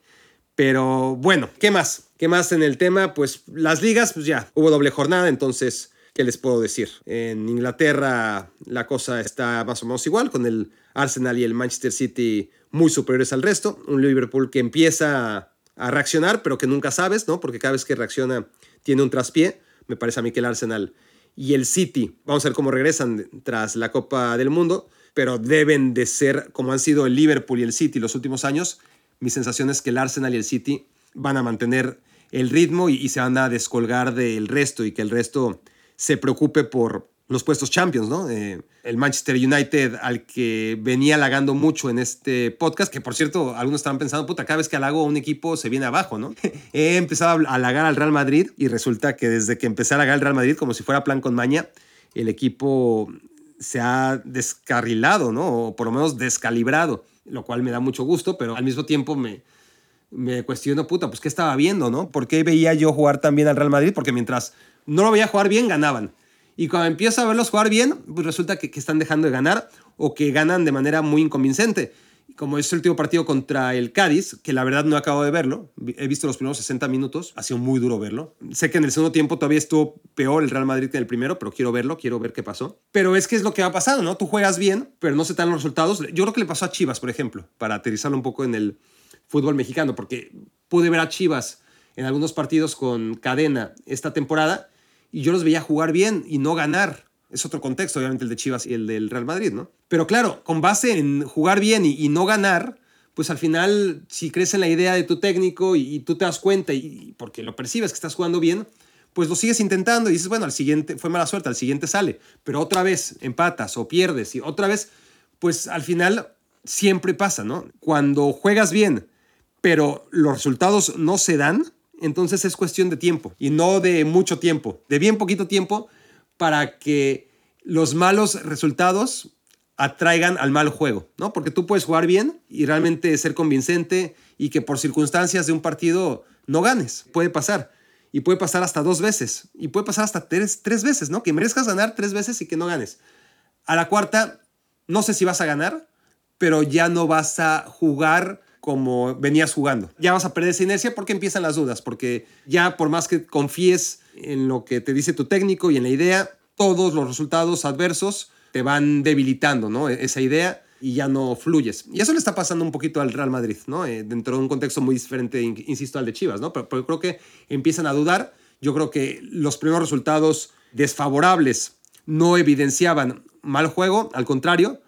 Pero bueno, ¿qué más? ¿Qué más en el tema? Pues las ligas, pues ya, hubo doble jornada, entonces, ¿qué les puedo decir? En Inglaterra la cosa está más o menos igual, con el Arsenal y el Manchester City muy superiores al resto. Un Liverpool que empieza a reaccionar, pero que nunca sabes, ¿no? Porque cada vez que reacciona tiene un traspié. Me parece a mí que el Arsenal y el City, vamos a ver cómo regresan tras la Copa del Mundo, pero deben de ser como han sido el Liverpool y el City los últimos años. Mi sensación es que el Arsenal y el City van a mantener el ritmo y, y se van a descolgar del resto y que el resto se preocupe por, los puestos champions, ¿no? Eh, el Manchester United al que venía halagando mucho en este podcast, que por cierto, algunos estaban pensando, puta, cada vez que halago a un equipo se viene abajo, ¿no? He empezado a halagar al Real Madrid y resulta que desde que empecé a halagar al Real Madrid, como si fuera plan con maña, el equipo se ha descarrilado, ¿no? O por lo menos descalibrado, lo cual me da mucho gusto, pero al mismo tiempo me, me cuestiono, puta, pues ¿qué estaba viendo, no? ¿Por qué veía yo jugar tan bien al Real Madrid? Porque mientras no lo veía jugar bien, ganaban. Y cuando empiezo a verlos jugar bien, pues resulta que, que están dejando de ganar o que ganan de manera muy inconvincente. Como es el último partido contra el Cádiz, que la verdad no acabo de verlo, he visto los primeros 60 minutos, ha sido muy duro verlo. Sé que en el segundo tiempo todavía estuvo peor el Real Madrid que en el primero, pero quiero verlo, quiero ver qué pasó. Pero es que es lo que ha pasado, ¿no? Tú juegas bien, pero no se te dan los resultados. Yo creo que le pasó a Chivas, por ejemplo, para aterrizarlo un poco en el fútbol mexicano, porque pude ver a Chivas en algunos partidos con cadena esta temporada y yo los veía jugar bien y no ganar. Es otro contexto, obviamente, el de Chivas y el del Real Madrid, ¿no? Pero claro, con base en jugar bien y, no ganar, pues al final, si crees en la idea de tu técnico y, tú te das cuenta y, porque lo percibes que estás jugando bien, pues lo sigues intentando y dices, bueno, al siguiente fue mala suerte, al siguiente sale, pero otra vez empatas o pierdes y otra vez, pues al final siempre pasa, ¿no? Cuando juegas bien, pero los resultados no se dan, entonces es cuestión de tiempo y no de mucho tiempo, de bien poquito tiempo para que los malos resultados atraigan al mal juego, ¿no? Porque tú puedes jugar bien y realmente ser convincente y que por circunstancias de un partido no ganes. Puede pasar. Y puede pasar hasta dos veces. Y puede pasar hasta tres, tres veces, ¿no? Que merezcas ganar tres veces y que no ganes. A la cuarta, no sé si vas a ganar, pero ya no vas a jugar como venías jugando. Ya vas a perder esa inercia porque empiezan las dudas, porque ya por más que confíes en lo que te dice tu técnico y en la idea, todos los resultados adversos te van debilitando, ¿no? E-, esa idea y ya no fluyes. Y eso le está pasando un poquito al Real Madrid, ¿no? Eh, dentro de un contexto muy diferente, insisto, al de Chivas, ¿no? Pero, pero creo que empiezan a dudar. Yo creo que los primeros resultados desfavorables no evidenciaban mal juego, al contrario,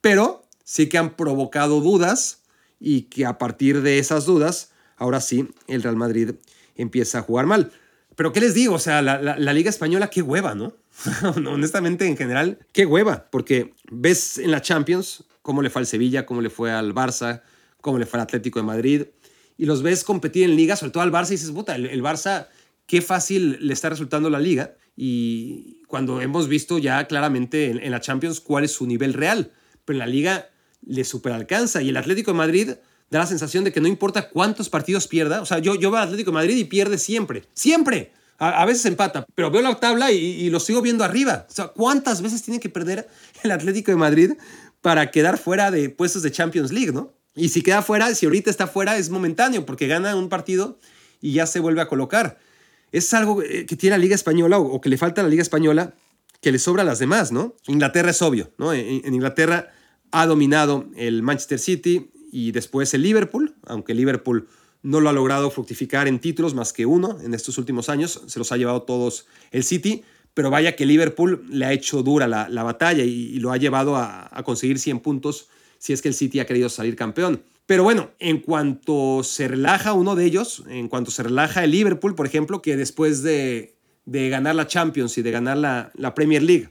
pero sí que han provocado dudas y que a partir de esas dudas, ahora sí, el Real Madrid empieza a jugar mal. Pero ¿qué les digo? O sea, la, la, Liga Española, qué hueva, ¿no? Honestamente, en general, qué hueva, porque ves en la Champions cómo le fue al Sevilla, cómo le fue al Barça, cómo le fue al Atlético de Madrid, y los ves competir en liga, sobre todo al Barça, y dices, puta, el, Barça, qué fácil le está resultando la liga, y cuando hemos visto ya claramente en, en la Champions cuál es su nivel real, pero en la liga le superalcanza, y el Atlético de Madrid da la sensación de que no importa cuántos partidos pierda. O sea, yo, yo veo al Atlético de Madrid y pierde siempre. ¡Siempre! A, veces empata, pero veo la tabla y, lo sigo viendo arriba. O sea, ¿cuántas veces tiene que perder el Atlético de Madrid para quedar fuera de puestos de Champions League, no? Y si queda fuera, si ahorita está fuera, es momentáneo, porque gana un partido y ya se vuelve a colocar. Es algo eh, que tiene la Liga Española o, que le falta a la Liga Española que le sobra a las demás, ¿no? Inglaterra es obvio, ¿no? en Inglaterra ha dominado el Manchester City, y después el Liverpool, aunque Liverpool no lo ha logrado fructificar en títulos más que uno en estos últimos años, se los ha llevado todos el City, pero vaya que Liverpool le ha hecho dura la, batalla y, lo ha llevado a, conseguir 100 puntos si es que el City ha querido salir campeón. Pero bueno, en cuanto se relaja uno de ellos, en cuanto se relaja el Liverpool, por ejemplo, que después de, ganar la Champions y de ganar la, Premier League,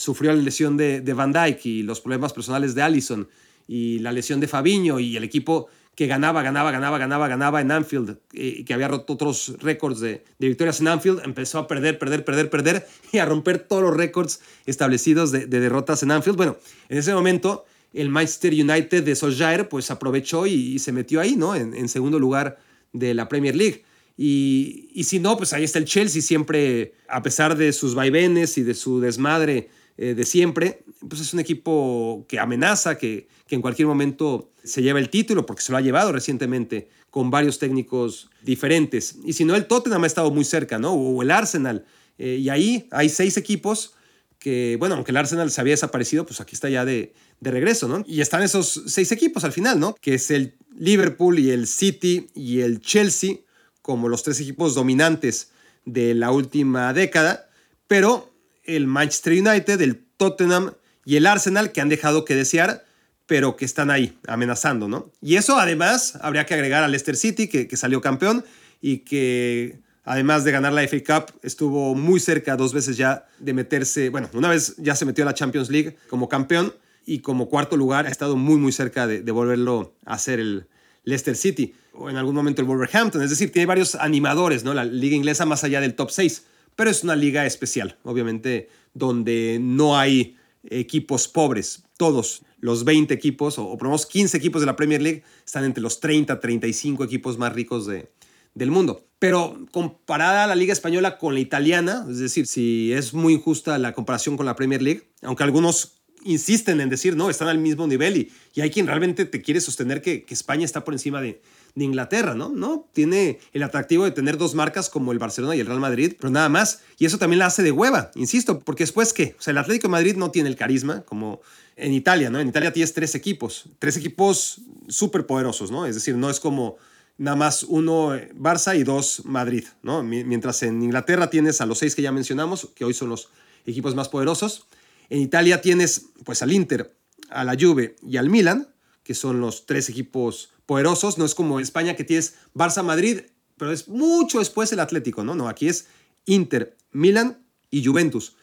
sufrió la lesión de, de Van Dijk y los problemas personales de Allison y la lesión de Fabiño y el equipo que ganaba, ganaba, ganaba, ganaba, ganaba en Anfield eh, y que había roto otros récords de, victorias en Anfield, empezó a perder, perder, perder, perder y a romper todos los récords establecidos de, derrotas en Anfield. Bueno, en ese momento el Manchester United de Solskjaer pues aprovechó y, se metió ahí, ¿no? En, segundo lugar de la Premier League. Y, y, si no, pues ahí está el Chelsea siempre, a pesar de sus vaivenes y de su desmadre eh, de siempre, pues es un equipo que amenaza, que, que en cualquier momento se lleva el título, porque se lo ha llevado recientemente con varios técnicos diferentes. Y si no, el Tottenham ha estado muy cerca, ¿no? O el Arsenal. Eh, y ahí hay seis equipos que, bueno, aunque el Arsenal se había desaparecido, pues aquí está ya de, de regreso, ¿no? Y están esos seis equipos al final, ¿no? Que es el Liverpool y el City y el Chelsea como los tres equipos dominantes de la última década, pero el Manchester United, el Tottenham y el Arsenal que han dejado que desear, pero que están ahí amenazando, ¿no? Y eso además habría que agregar al Leicester City, que, salió campeón y que además de ganar la FA Cup, estuvo muy cerca dos veces ya de meterse, bueno, una vez ya se metió a la Champions League como campeón y como cuarto lugar ha estado muy muy cerca de, de volverlo a hacer el Leicester City o en algún momento el Wolverhampton, es decir, tiene varios animadores, ¿no? La liga inglesa más allá del top 6 pero es una liga especial, obviamente, donde no hay equipos pobres. Todos los 20 equipos, o, por lo menos 15 equipos de la Premier League, están entre los 30, 35 equipos más ricos de, del mundo. Pero comparada la Liga Española con la italiana, es decir, si es muy injusta la comparación con la Premier League, aunque algunos insisten en decir, no, están al mismo nivel y, y hay quien realmente te quiere sostener que España está por encima de, de Inglaterra, ¿no? ¿no? Tiene el atractivo de tener dos marcas como el Barcelona y el Real Madrid, pero nada más. Y eso también la hace de hueva, insisto, porque después qué? O sea, el Atlético Madrid no tiene el carisma como en Italia, ¿no? En Italia tienes tres equipos, tres equipos súper poderosos, ¿no? Es decir, no es como nada más uno eh, Barça y dos Madrid, ¿no? Mientras en Inglaterra tienes a los seis que ya mencionamos, que hoy son los equipos más poderosos. En Italia tienes pues al Inter, a la Juve y al Milan, que son los tres equipos poderosos, no es como España que tienes Barça-Madrid, pero es mucho después el Atlético, ¿no? No, aquí es Inter, Milan y Juventus.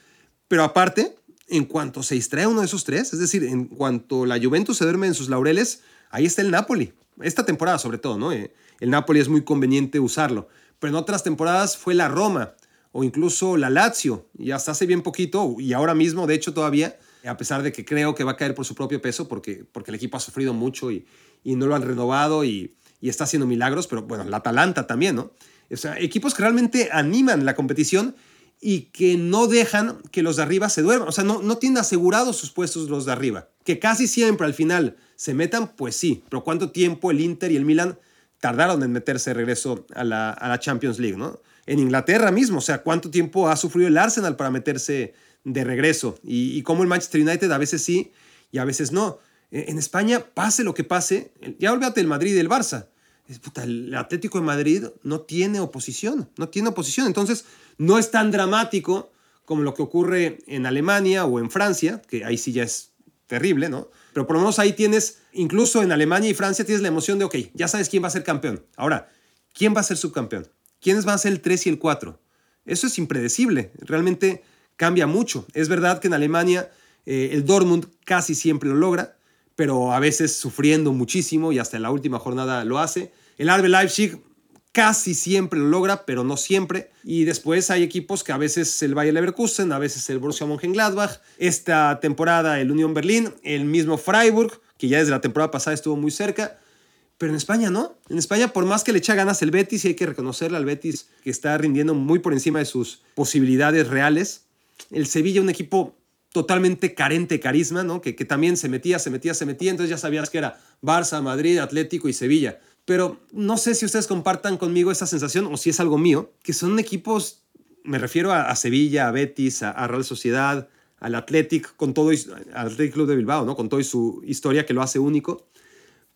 Pero aparte, en cuanto se distrae uno de esos tres, es decir, en cuanto la Juventus se duerme en sus laureles, ahí está el Napoli. Esta temporada sobre todo, ¿no? Eh, el Napoli es muy conveniente usarlo. Pero en otras temporadas fue la Roma o incluso la Lazio, y hasta hace bien poquito, y ahora mismo, de hecho, todavía, a pesar de que creo que va a caer por su propio peso, porque, porque el equipo ha sufrido mucho y, y no lo han renovado y, está haciendo milagros, pero bueno, la Atalanta también, ¿no? O sea, equipos que realmente animan la competición y que no dejan que los de arriba se duerman. O sea, no, no tienen asegurados sus puestos los de arriba. Que casi siempre al final se metan, pues sí. Pero ¿cuánto tiempo el Inter y el Milan tardaron en meterse de regreso a la, a la Champions League, ¿no? En Inglaterra mismo, o sea, ¿cuánto tiempo ha sufrido el Arsenal para meterse de regreso? Y, y cómo el Manchester United a veces sí y a veces no. Eh, en España, pase lo que pase, ya olvídate del Madrid y del Barça. el Atlético de Madrid no tiene oposición, no tiene oposición. Entonces, no es tan dramático como lo que ocurre en Alemania o en Francia, que ahí sí ya es terrible, ¿no? Pero por lo menos ahí tienes, incluso en Alemania y Francia, tienes la emoción de, ok, ya sabes quién va a ser campeón. Ahora, ¿quién va a ser subcampeón? ¿Quiénes van a ser el 3 y el 4? Eso es impredecible, realmente cambia mucho. Es verdad que en Alemania eh, el Dortmund casi siempre lo logra, pero a veces sufriendo muchísimo y hasta en la última jornada lo hace. El RB Leipzig casi siempre lo logra, pero no siempre. Y después hay equipos que a veces el Bayer Leverkusen, a veces el Borussia Mönchengladbach, esta temporada el Union Berlin, el mismo Freiburg, que ya desde la temporada pasada estuvo muy cerca. Pero en España no. En España, por más que le echa ganas el Betis, y hay que reconocerle al Betis que está rindiendo muy por encima de sus posibilidades reales. El Sevilla, un equipo totalmente carente de carisma, ¿no? Que, que también se metía, se metía, se metía. Entonces ya sabías que era Barça, Madrid, Atlético y Sevilla. Pero no sé si ustedes compartan conmigo esa sensación o si es algo mío, que son equipos, me refiero a, Sevilla, a Betis, a, Real Sociedad, al Athletic, con todo, al Athletic Club de Bilbao, ¿no? Con toda su historia que lo hace único,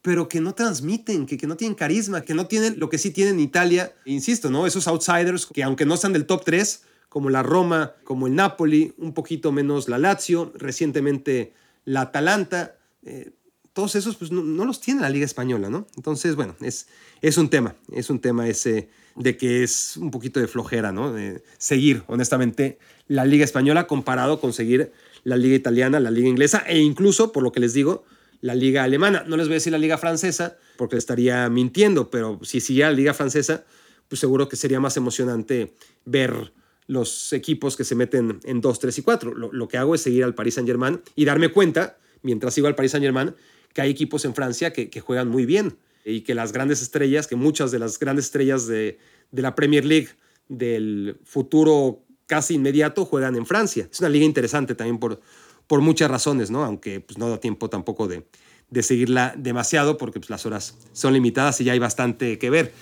pero que no transmiten, que, que no tienen carisma, que no tienen lo que sí tienen en Italia. Insisto, ¿no? Esos outsiders que aunque no están del top 3, como la Roma, como el Napoli, un poquito menos la Lazio, recientemente la Atalanta, eh, todos esos pues no, los tiene la Liga Española, ¿no? Entonces, bueno, es, es un tema, es un tema ese de que es un poquito de flojera, ¿no? Seguir, honestamente, la Liga Española comparado con seguir la Liga Italiana, la Liga Inglesa e incluso, por lo que les digo, la Liga Alemana. No les voy a decir la Liga Francesa porque estaría mintiendo, pero si siguiera la Liga Francesa, pues seguro que sería más emocionante ver los equipos que se meten en 2, 3 y 4. Lo, lo que hago es seguir al Paris Saint-Germain y darme cuenta, mientras sigo al Paris Saint-Germain, que hay equipos en Francia que, juegan muy bien y que las grandes estrellas, que muchas de las grandes estrellas de, la Premier League del futuro casi inmediato juegan en Francia. Es una liga interesante también por, por muchas razones, ¿no? Aunque pues, no da tiempo tampoco de, de seguirla demasiado porque pues, las horas son limitadas y ya hay bastante que ver.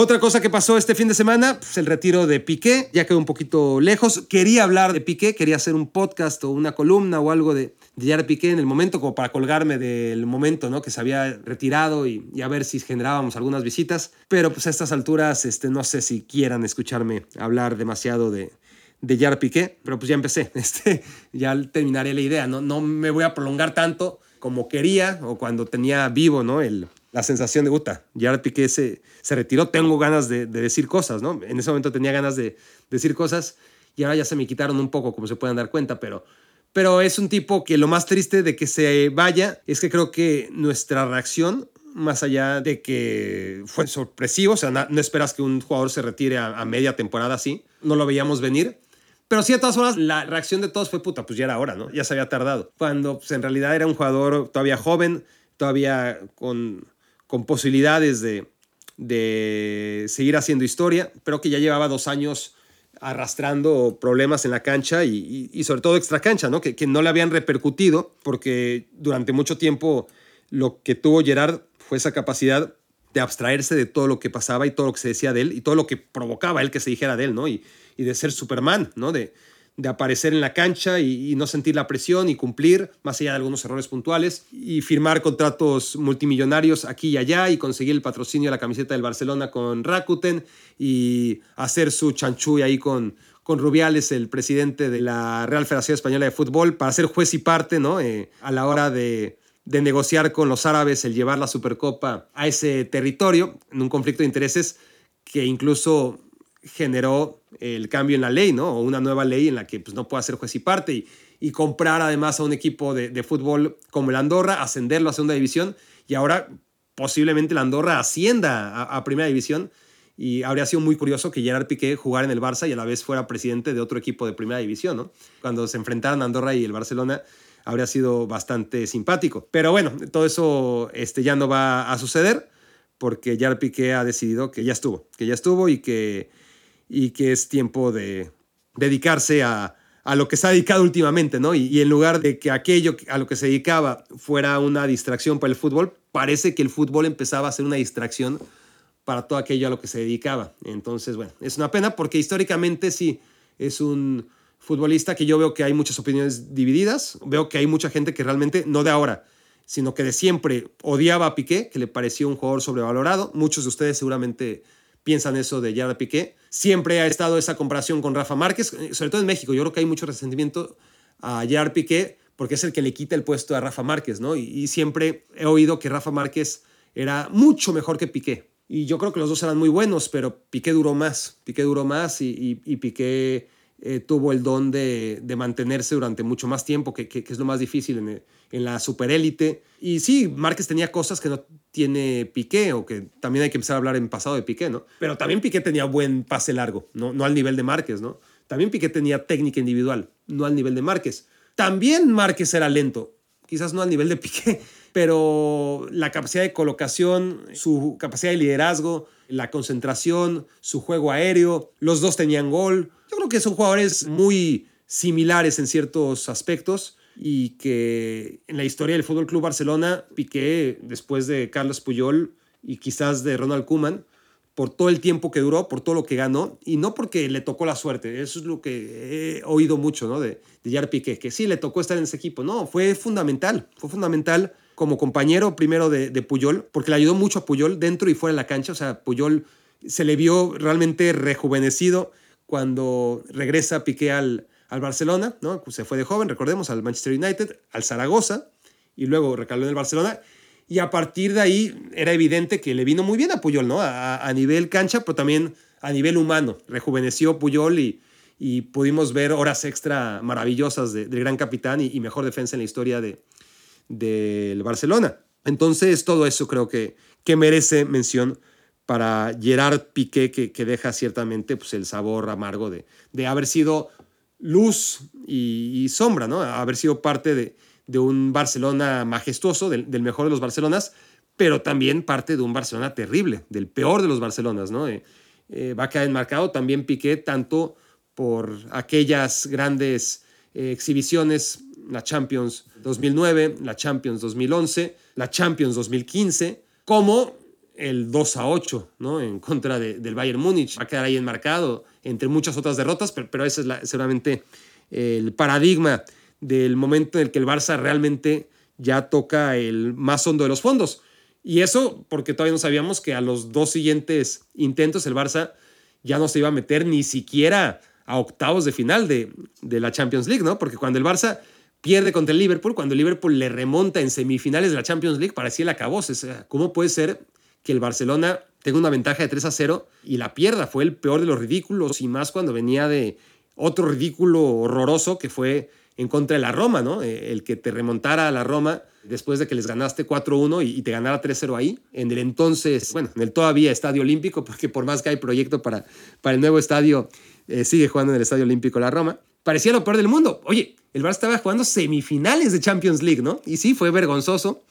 Otra cosa que pasó este fin de semana, pues el retiro de Piqué, ya quedó un poquito lejos. Quería hablar de Piqué, quería hacer un podcast o una columna o algo de, de Piqué en el momento, como para colgarme del momento, ¿no? Que se había retirado y, a ver si generábamos algunas visitas. Pero pues a estas alturas, este, no sé si quieran escucharme hablar demasiado de, de Piqué, pero pues ya empecé, este, ya terminaré la idea, ¿no? No me voy a prolongar tanto como quería o cuando tenía vivo, ¿no? El, la sensación de, puta, Gerard Piqué se, se retiró, tengo ganas de, decir cosas, ¿no? En ese momento tenía ganas de, decir cosas y ahora ya se me quitaron un poco, como se pueden dar cuenta, pero, pero es un tipo que lo más triste de que se vaya es que creo que nuestra reacción, más allá de que fue sorpresivo, o sea, no, esperas que un jugador se retire a, media temporada así, no lo veíamos venir. Pero sí, de todas formas, la reacción de todos fue puta, pues ya era hora, ¿no? Ya se había tardado. Cuando pues, en realidad era un jugador todavía joven, todavía con con posibilidades de, de seguir haciendo historia, pero que ya llevaba dos años arrastrando problemas en la cancha y, sobre todo extra cancha, ¿no? Que, que, no le habían repercutido porque durante mucho tiempo lo que tuvo Gerard fue esa capacidad de abstraerse de todo lo que pasaba y todo lo que se decía de él y todo lo que provocaba él que se dijera de él, ¿no? Y, y de ser Superman, ¿no? De, de aparecer en la cancha y, no sentir la presión y cumplir, más allá de algunos errores puntuales, y firmar contratos multimillonarios aquí y allá y conseguir el patrocinio de la camiseta del Barcelona con Rakuten y hacer su chanchuy ahí con, con Rubiales, el presidente de la Real Federación Española de Fútbol, para ser juez y parte ¿no? Eh, a la hora de, de negociar con los árabes el llevar la Supercopa a ese territorio, en un conflicto de intereses que incluso generó el cambio en la ley, ¿no? O una nueva ley en la que pues, no pueda ser juez y parte y, comprar además a un equipo de, fútbol como el Andorra, ascenderlo a segunda división y ahora posiblemente el Andorra ascienda a, primera división y habría sido muy curioso que Gerard Piqué jugara en el Barça y a la vez fuera presidente de otro equipo de primera división, ¿no? Cuando se enfrentaran Andorra y el Barcelona habría sido bastante simpático. Pero bueno, todo eso este, ya no va a suceder porque Gerard Piqué ha decidido que ya estuvo, que ya estuvo y que y que es tiempo de dedicarse a, lo que se ha dedicado últimamente, ¿no? Y, en lugar de que aquello a lo que se dedicaba fuera una distracción para el fútbol, parece que el fútbol empezaba a ser una distracción para todo aquello a lo que se dedicaba. Entonces, bueno, es una pena porque históricamente sí es un futbolista que yo veo que hay muchas opiniones divididas, veo que hay mucha gente que realmente, no de ahora, sino que de siempre odiaba a Piqué, que le pareció un jugador sobrevalorado. Muchos de ustedes seguramente piensan eso de Gerard Piqué. Siempre ha estado esa comparación con Rafa Márquez, eh, sobre todo en México. Yo creo que hay mucho resentimiento a Gerard Piqué porque es el que le quita el puesto a Rafa Márquez, ¿no? Y, siempre he oído que Rafa Márquez era mucho mejor que Piqué. Y yo creo que los dos eran muy buenos, pero Piqué duró más. Piqué duró más y, Piqué eh, tuvo el don de, mantenerse durante mucho más tiempo, que, que, es lo más difícil en, en la superélite. Y sí, Márquez tenía cosas que no tiene Piqué, o que también hay que empezar a hablar en pasado de Piqué, ¿no? Pero también Piqué tenía buen pase largo, no, no al nivel de Márquez, ¿no? También Piqué tenía técnica individual, no al nivel de Márquez. También Márquez era lento, quizás no al nivel de Piqué, pero la capacidad de colocación, su capacidad de liderazgo, la concentración, su juego aéreo, los dos tenían gol. Yo creo que son jugadores muy similares en ciertos aspectos y que en la historia del Fútbol Club Barcelona, Piqué, después de Carlos Puyol y quizás de Ronald Koeman, por todo el tiempo que duró, por todo lo que ganó, y no porque le tocó la suerte, eso es lo que he oído mucho ¿no? de, de Jar Piqué, que sí le tocó estar en ese equipo, no, fue fundamental, fue fundamental como compañero primero de, de Puyol, porque le ayudó mucho a Puyol dentro y fuera de la cancha, o sea, Puyol se le vio realmente rejuvenecido cuando regresa Piqué al, al Barcelona, ¿no? se fue de joven, recordemos, al Manchester United, al Zaragoza, y luego recaló en el Barcelona, y a partir de ahí era evidente que le vino muy bien a Puyol, ¿no? A, nivel cancha, pero también a nivel humano. Rejuveneció Puyol y, y pudimos ver horas extra maravillosas del gran capitán y, mejor defensa en la historia del de, Barcelona. Entonces, todo eso creo que, que merece mención para Gerard Piqué, que, que deja ciertamente pues, el sabor amargo de, de haber sido luz y, sombra, ¿no? Haber sido parte de, de un Barcelona majestuoso, del, mejor de los Barcelonas, pero también parte de un Barcelona terrible, del peor de los Barcelonas, ¿no? Eh, eh, va a quedar enmarcado también Piqué tanto por aquellas grandes eh, exhibiciones, la Champions 2009, la Champions 2011, la Champions 2015, como el 2 a 8, ¿no? En contra del Bayern Múnich. Va a quedar ahí enmarcado entre muchas otras derrotas, pero, pero ese es seguramente el paradigma del momento en el que el Barça realmente ya toca el más hondo de los fondos. Y eso porque todavía no sabíamos que a los dos siguientes intentos el Barça ya no se iba a meter ni siquiera a octavos de final de, de la Champions League, ¿no? Porque cuando el Barça pierde contra el Liverpool, cuando el Liverpool le remonta en semifinales de la Champions League, parecía el sea, ¿cómo puede ser que el Barcelona tenga una ventaja de 3 a 0 y la pierda? Fue el peor de los ridículos y más cuando venía de otro ridículo horroroso que fue en contra de la Roma, ¿no? Eh, el que te remontara a la Roma después de que les ganaste 4-1 y, te ganara 3-0 ahí, en el entonces, bueno, en el todavía Estadio Olímpico, porque por más que hay proyecto para, para el nuevo estadio, eh, sigue jugando en el Estadio Olímpico la Roma. Parecía lo peor del mundo. Oye, el Barça estaba jugando semifinales de Champions League, ¿no? Y sí, fue vergonzoso,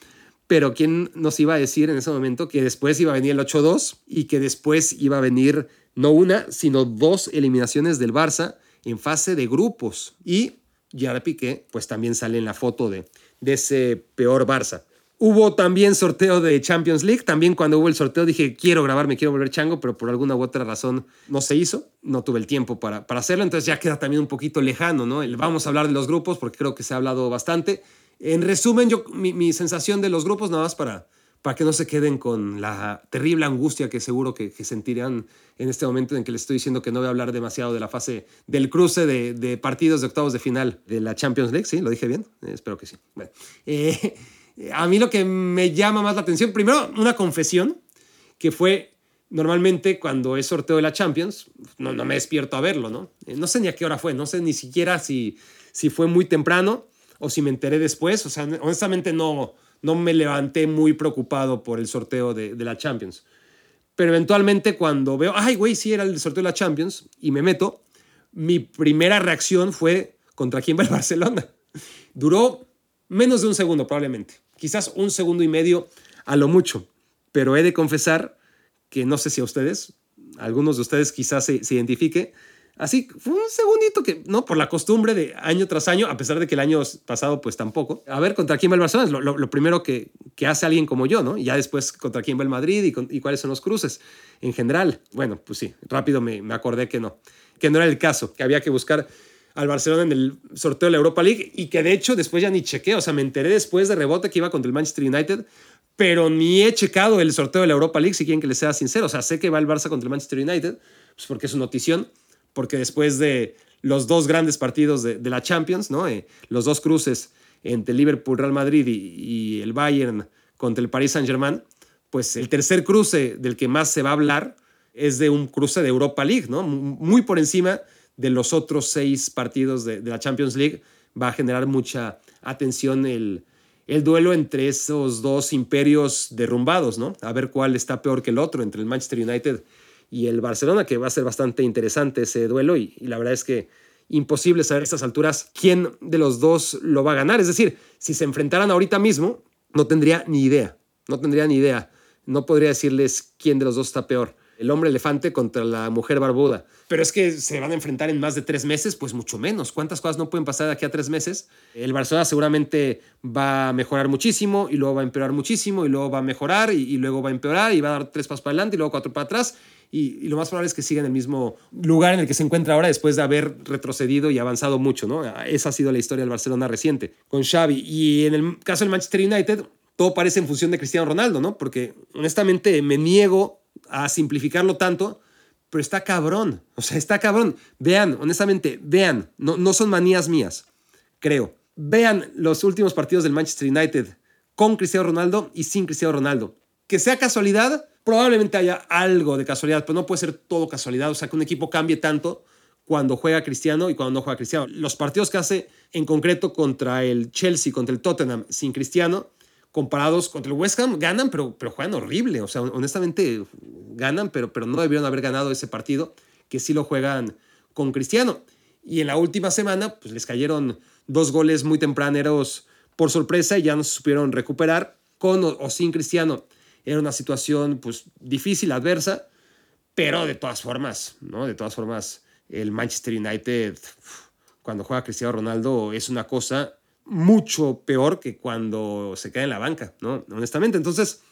pero ¿quién nos iba a decir en ese momento que después iba a venir el 8-2 y que después iba a venir no una, sino dos eliminaciones del Barça en fase de grupos? Y Gerard Piqué, pues también sale en la foto de, de ese peor Barça. Hubo también sorteo de Champions League. También cuando hubo el sorteo dije, quiero grabarme, quiero volver chango, pero por alguna u otra razón no se hizo. No tuve el tiempo para, para hacerlo, entonces ya queda también un poquito lejano, ¿no? Vamos a hablar de los grupos porque creo que se ha hablado bastante. En resumen, yo, mi, mi sensación de los grupos, nada más para, para que no se queden con la terrible angustia que seguro que, que, sentirán en este momento en que les estoy diciendo que no voy a hablar demasiado de la fase del cruce de, de partidos de octavos de final de la Champions League. ¿Sí? ¿Lo dije bien? Eh, espero que sí. Bueno, eh, a mí lo que me llama más la atención, primero, una confesión, que fue normalmente cuando es sorteo de la Champions, no, no me despierto a verlo, ¿no? Eh, no sé ni a qué hora fue, no sé ni siquiera si, si fue muy temprano o si me enteré después. O sea, honestamente no no me levanté muy preocupado por el sorteo de, la Champions. Pero eventualmente cuando veo, ay, güey, sí era el sorteo de la Champions y me meto, mi primera reacción fue contra quién va el Barcelona. Duró menos de un segundo probablemente, quizás un segundo y medio a lo mucho, pero he de confesar que no sé si a ustedes, algunos de ustedes quizás se, se identifique, Así, fue un segundito que, ¿no? Por la costumbre de año tras año, a pesar de que el año pasado, pues tampoco. A ver, ¿contra quién va el Barcelona? Es lo, primero que, que, hace alguien como yo, ¿no? Y ya después, ¿contra quién va el Madrid y, y cuáles son los cruces en general? Bueno, pues sí, rápido me, me acordé que no, que no era el caso, que había que buscar al Barcelona en el sorteo de la Europa League y que de hecho después ya ni chequé, o sea, me enteré después de rebote que iba contra el Manchester United, pero ni he checado el sorteo de la Europa League, si quieren que les sea sincero, o sea, sé que va el Barça contra el Manchester United, pues porque es una notición, porque después de los dos grandes partidos de, la Champions, ¿no? Eh, los dos cruces entre Liverpool, Real Madrid y, el Bayern contra el Paris Saint-Germain, pues el tercer cruce del que más se va a hablar es de un cruce de Europa League, ¿no? Muy por encima de los otros seis partidos de, la Champions League. Va a generar mucha atención el, el duelo entre esos dos imperios derrumbados, ¿no? A ver cuál está peor que el otro, entre el Manchester United y el Barcelona, que va a ser bastante interesante ese duelo y, y la verdad es que imposible saber a estas alturas quién de los dos lo va a ganar. Es decir, si se enfrentaran ahorita mismo, no tendría ni idea, no tendría ni idea. No podría decirles quién de los dos está peor el hombre elefante contra la mujer barbuda. Pero es que se van a enfrentar en más de tres meses, pues mucho menos. ¿Cuántas cosas no pueden pasar de aquí a tres meses? El Barcelona seguramente va a mejorar muchísimo y luego va a empeorar muchísimo y luego va a mejorar y, luego va a empeorar y va a dar tres pasos para adelante y luego cuatro para atrás. Y, lo más probable es que siga en el mismo lugar en el que se encuentra ahora después de haber retrocedido y avanzado mucho, ¿no? Esa ha sido la historia del Barcelona reciente con Xavi. Y en el caso del Manchester United, todo parece en función de Cristiano Ronaldo, ¿no? Porque honestamente me niego a simplificarlo tanto, pero está cabrón. O sea, está cabrón. Vean, honestamente, vean, no, no son manías mías, creo. Vean los últimos partidos del Manchester United con Cristiano Ronaldo y sin Cristiano Ronaldo. Que sea casualidad, probablemente haya algo de casualidad, pero no puede ser todo casualidad. O sea, que un equipo cambie tanto cuando juega Cristiano y cuando no juega Cristiano. Los partidos que hace en concreto contra el Chelsea, contra el Tottenham sin Cristiano, comparados contra el West Ham, ganan, pero, pero juegan horrible. O sea, honestamente, ganan, pero, pero no debieron haber ganado ese partido, que sí lo juegan con Cristiano. Y en la última semana, pues les cayeron dos goles muy tempraneros por sorpresa y ya no se supieron recuperar. Con o, sin Cristiano era una situación pues difícil, adversa, pero de todas formas, ¿no? De todas formas, el Manchester United, cuando juega Cristiano Ronaldo, es una cosa mucho peor que cuando se queda en la banca, ¿no? Honestamente, entonces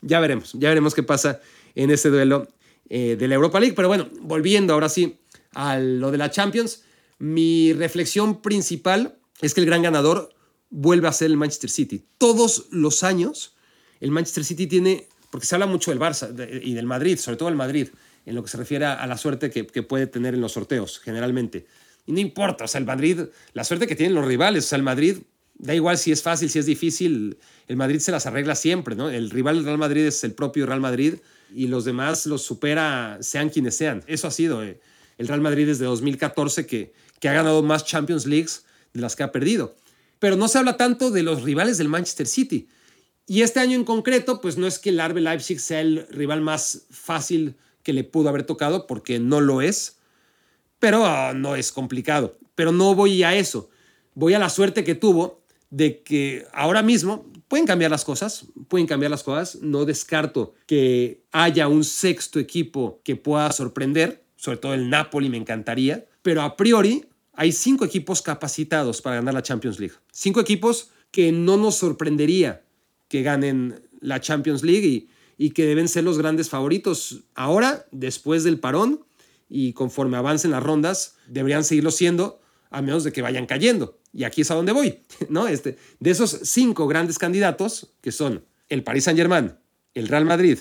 ya veremos, ya veremos qué pasa en ese duelo eh, de la Europa League. Pero bueno, volviendo ahora sí a lo de la Champions, mi reflexión principal es que el gran ganador vuelve a ser el Manchester City. Todos los años el Manchester City tiene, porque se habla mucho del Barça y del Madrid, sobre todo el Madrid, en lo que se refiere a la suerte que puede tener en los sorteos, generalmente. Y no importa, o sea, el Madrid, la suerte que tienen los rivales, o sea, el Madrid, da igual si es fácil, si es difícil, el Madrid se las arregla siempre, ¿no? El rival del Real Madrid es el propio Real Madrid y los demás los supera, sean quienes sean. Eso ha sido eh, el Real Madrid desde 2014 que, que ha ganado más Champions Leagues de las que ha perdido. Pero no se habla tanto de los rivales del Manchester City. Y este año en concreto, pues no es que el RB Leipzig sea el rival más fácil que le pudo haber tocado, porque no lo es pero ah, no es complicado. Pero no voy a eso. Voy a la suerte que tuvo de que ahora mismo pueden cambiar las cosas, pueden cambiar las cosas. No descarto que haya un sexto equipo que pueda sorprender, sobre todo el Napoli me encantaría, pero a priori hay cinco equipos capacitados para ganar la Champions League. Cinco equipos que no nos sorprendería que ganen la Champions League y, y que deben ser los grandes favoritos ahora, después del parón y conforme avancen las rondas deberían seguirlo siendo a menos de que vayan cayendo. Y aquí es a donde voy, ¿no? Este, de esos cinco grandes candidatos, que son el Paris Saint-Germain, el Real Madrid,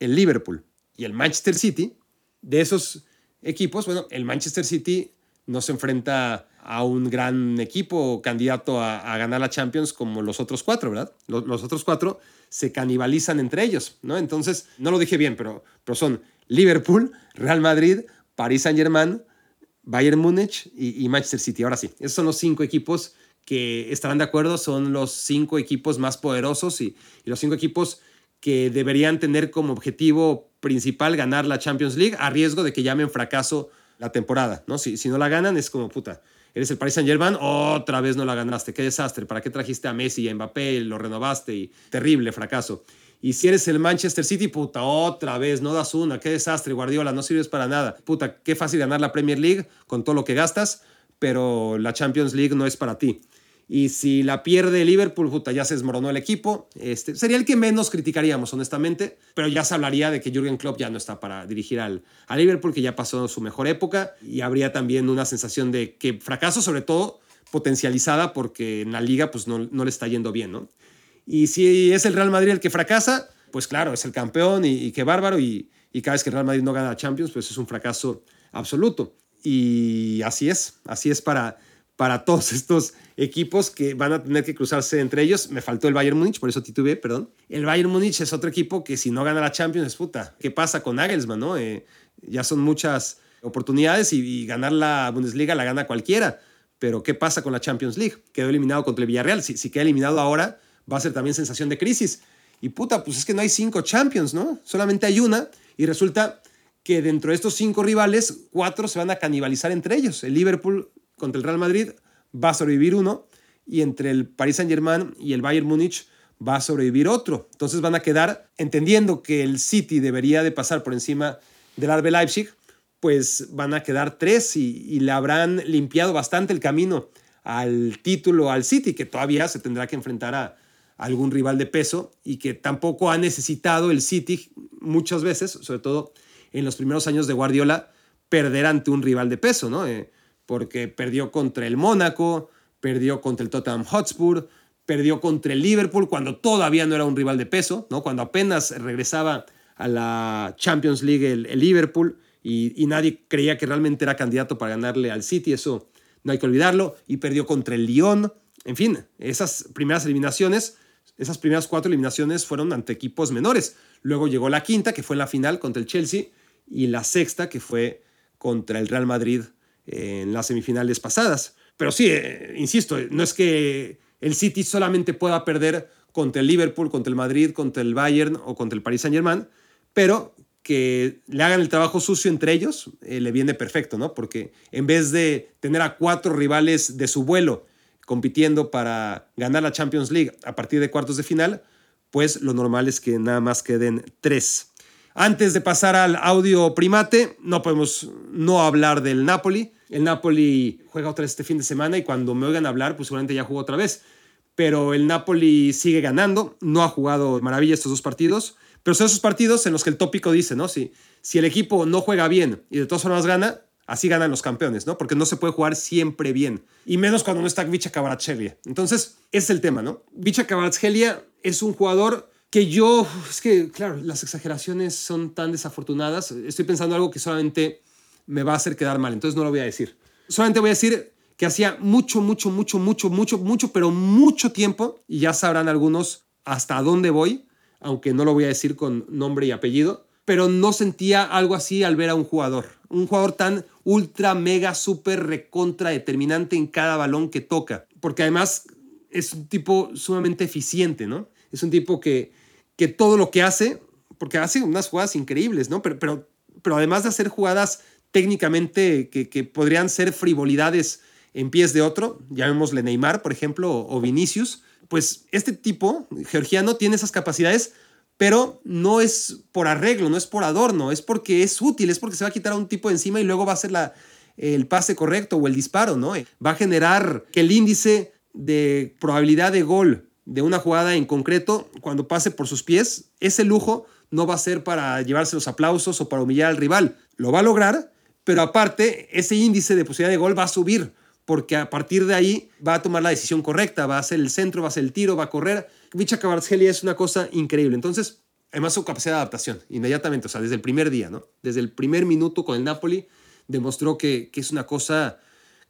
el Liverpool y el Manchester City, de esos equipos, bueno, el Manchester City no se enfrenta a un gran equipo candidato a, ganar la Champions como los otros cuatro, ¿verdad? Los, los, otros cuatro se canibalizan entre ellos, ¿no? Entonces, no lo dije bien, pero, pero son Liverpool, Real Madrid, Paris Saint-Germain, Bayern Múnich y, Manchester City. Ahora sí, esos son los cinco equipos que estarán de acuerdo, son los cinco equipos más poderosos y, los cinco equipos que deberían tener como objetivo principal ganar la Champions League a riesgo de que llamen fracaso la temporada, ¿no? Si, si no la ganan es como puta, eres el Paris Saint Germain, otra vez no la ganaste, qué desastre, ¿para qué trajiste a Messi y a Mbappé, lo renovaste y terrible fracaso? Y si eres el Manchester City, puta, otra vez, no das una, qué desastre, Guardiola, no sirves para nada. Puta, qué fácil ganar la Premier League con todo lo que gastas, pero la Champions League no es para ti. Y si la pierde Liverpool, puta, ya se desmoronó el equipo. Este, sería el que menos criticaríamos, honestamente, pero ya se hablaría de que Jürgen Klopp ya no está para dirigir al, a Liverpool, que ya pasó su mejor época, y habría también una sensación de que fracaso, sobre todo potencializada porque en la liga pues no, no le está yendo bien, ¿no? Y si es el Real Madrid el que fracasa, pues claro, es el campeón y, qué bárbaro. Y, cada vez que el Real Madrid no gana Champions, pues es un fracaso absoluto. Y así es, así es para, para todos estos equipos que van a tener que cruzarse entre ellos. Me faltó el Bayern Múnich, por eso titubeé, perdón. El Bayern Múnich es otro equipo que si no gana la Champions es puta. ¿Qué pasa con Nagelsmann, no? Eh, ya son muchas oportunidades y, ganar la Bundesliga la gana cualquiera. Pero ¿qué pasa con la Champions League? Quedó eliminado contra el Villarreal. Si, si queda eliminado ahora, va a ser también sensación de crisis. Y puta, pues es que no hay cinco Champions, ¿no? Solamente hay una y resulta que dentro de estos cinco rivales, cuatro se van a canibalizar entre ellos. El Liverpool contra el Real Madrid va a sobrevivir uno y entre el Paris Saint-Germain y el Bayern Múnich va a sobrevivir otro. Entonces van a quedar, entendiendo que el City debería de pasar por encima del RB Leipzig, pues van a quedar tres y, le habrán limpiado bastante el camino al título al City, que todavía se tendrá que enfrentar a, algún rival de peso y que tampoco ha necesitado el City muchas veces, sobre todo en los primeros años de Guardiola, perder ante un rival de peso, ¿no? Eh, porque perdió contra el Mónaco, perdió contra el Tottenham Hotspur, perdió contra el Liverpool cuando todavía no era un rival de peso, ¿no? Cuando apenas regresaba a la Champions League el, Liverpool y, y, nadie creía que realmente era candidato para ganarle al City, eso no hay que olvidarlo, y perdió contra el Lyon, en fin, esas primeras eliminaciones, esas primeras cuatro eliminaciones fueron ante equipos menores. Luego llegó la quinta, que fue la final contra el Chelsea, y la sexta, que fue contra el Real Madrid en las semifinales pasadas. Pero sí, eh, insisto, no es que el City solamente pueda perder contra el Liverpool, contra el Madrid, contra el Bayern o contra el Paris Saint-Germain, pero que le hagan el trabajo sucio entre ellos eh, le viene perfecto, ¿no? Porque en vez de tener a cuatro rivales de su vuelo compitiendo para ganar la Champions League a partir de cuartos de final, pues lo normal es que nada más queden tres. Antes de pasar al audio primate, no podemos no hablar del Napoli. El Napoli juega otra vez este fin de semana y cuando me oigan hablar, pues seguramente ya jugó otra vez. Pero el Napoli sigue ganando, no ha jugado maravilla estos dos partidos, pero son esos partidos en los que el tópico dice, ¿no? Si, si el equipo no juega bien y de todas formas gana, así ganan los campeones, ¿no? Porque no se puede jugar siempre bien. Y menos cuando no está Vicha Kvaratskhelia. Entonces, es el tema, ¿no? Vicha Kvaratskhelia es un jugador que yo, es que, claro, las exageraciones son tan desafortunadas. Estoy pensando algo que solamente me va a hacer quedar mal, entonces no lo voy a decir. Solamente voy a decir que hacía mucho, mucho, mucho, mucho, mucho, mucho, pero mucho tiempo, y ya sabrán algunos hasta dónde voy, aunque no lo voy a decir con nombre y apellido, pero no sentía algo así al ver a un jugador. Un jugador tan ultra, mega, súper, recontra, determinante en cada balón que toca. Porque además es un tipo sumamente eficiente, ¿no? Es un tipo que que todo lo que hace, porque hace unas jugadas increíbles, ¿no? Pero, pero, pero además de hacer jugadas técnicamente que, podrían ser frivolidades en pies de otro, llamémosle Neymar, por ejemplo, o, Vinicius, pues este tipo, georgiano, tiene esas capacidades, pero no es por arreglo, no es por adorno, es porque es útil, es porque se va a quitar a un tipo encima y luego va a hacer la, el pase correcto o el disparo, ¿no? Va a generar que el índice de probabilidad de gol de una jugada en concreto, cuando pase por sus pies, ese lujo no va a ser para llevarse los aplausos o para humillar al rival. Lo va a lograr, pero aparte, ese índice de posibilidad de gol va a subir, porque a partir de ahí va a tomar la decisión correcta, va a ser el centro, va a ser el tiro, va a correr. Vicha Kvaratskhelia es una cosa increíble. Entonces, además su capacidad de adaptación, inmediatamente, o sea, desde el primer día, ¿no? Desde el primer minuto con el Napoli, demostró que, que es una cosa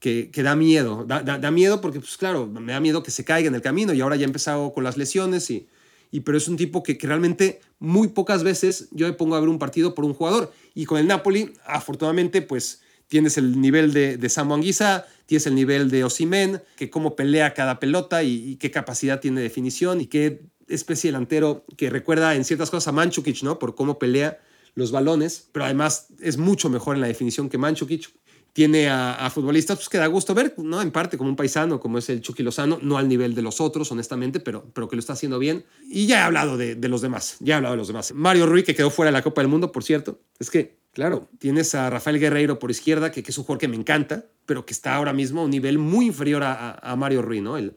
que, da miedo. Da, miedo porque, pues claro, me da miedo que se caiga en el camino y ahora ya he empezado con las lesiones y, y pero es un tipo que, realmente muy pocas veces yo me pongo a ver un partido por un jugador. Y con el Napoli, afortunadamente, pues tienes el nivel de, de Samu Anguissa, tienes el nivel de Osimen, que cómo pelea cada pelota y, qué capacidad tiene de definición y qué especie de delantero que recuerda en ciertas cosas a Manchukic, ¿no? Por cómo pelea los balones, pero además es mucho mejor en la definición que Manchukic tiene a, futbolistas pues, que da gusto ver, ¿no? En parte como un paisano, como es el Chucky Lozano, no al nivel de los otros, honestamente, pero, pero que lo está haciendo bien. Y ya he hablado de, los demás, ya he hablado de los demás. Mario Rui, que quedó fuera de la Copa del Mundo, por cierto. Es que, claro, tienes a Rafael Guerreiro por izquierda, que, es un jugador que me encanta, pero que está ahora mismo a un nivel muy inferior a, Mario Rui, ¿no? El,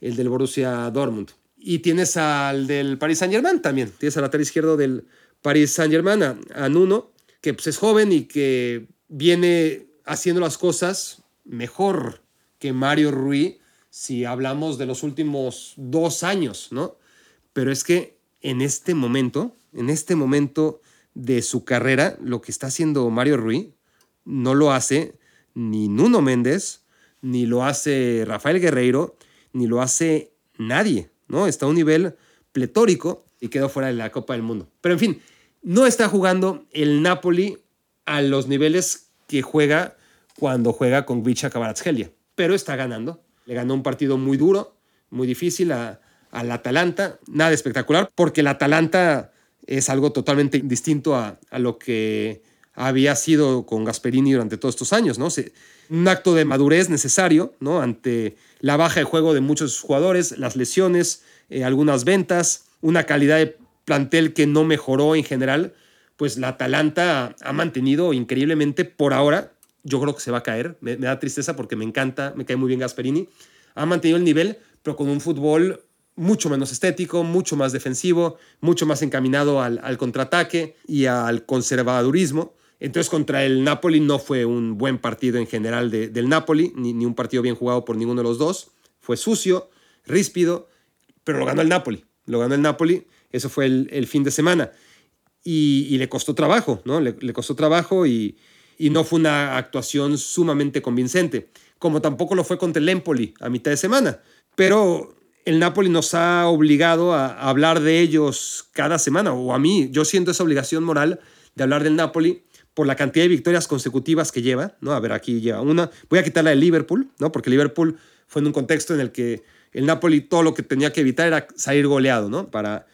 el del Borussia Dortmund. Y tienes al del Paris Saint-Germain también. Tienes al lateral izquierdo del Paris Saint-Germain, a, a Nuno, que pues, es joven y que viene haciendo las cosas mejor que Mario Rui si hablamos de los últimos dos años, ¿no? Pero es que en este momento, en este momento de su carrera, lo que está haciendo Mario Rui no lo hace ni Nuno Méndez, ni lo hace Rafael Guerreiro, ni lo hace nadie, ¿no? Está a un nivel pletórico y quedó fuera de la Copa del Mundo. Pero en fin, no está jugando el Napoli a los niveles que juega cuando juega con Vicha Kvaratskhelia, pero está ganando. Le ganó un partido muy duro, muy difícil a, al Atalanta, nada espectacular, porque el Atalanta es algo totalmente distinto a, a lo que había sido con Gasperini durante todos estos años, ¿no? un acto de madurez necesario, ¿no? Ante la baja de juego de muchos jugadores, las lesiones, eh, algunas ventas, una calidad de plantel que no mejoró en general, pues la Atalanta ha mantenido increíblemente por ahora, yo creo que se va a caer, me, da tristeza porque me encanta, me cae muy bien Gasperini, ha mantenido el nivel, pero con un fútbol mucho menos estético, mucho más defensivo, mucho más encaminado al, al contraataque y al conservadurismo. Entonces contra el Napoli no fue un buen partido en general del Napoli, ni, ni, un partido bien jugado por ninguno de los dos. Fue sucio, ríspido, pero lo ganó el Napoli. Lo ganó el Napoli, eso fue el, fin de semana. Y, le costó trabajo, ¿no? Le, costó trabajo y, y, no fue una actuación sumamente convincente, como tampoco lo fue contra el Empoli a mitad de semana. Pero el Napoli nos ha obligado a, hablar de ellos cada semana, o a mí, yo siento esa obligación moral de hablar del Napoli por la cantidad de victorias consecutivas que lleva, ¿no? A ver, aquí lleva una. Voy a quitarla de Liverpool, ¿no? Porque Liverpool fue en un contexto en el que el Napoli todo lo que tenía que evitar era salir goleado, ¿no? Para,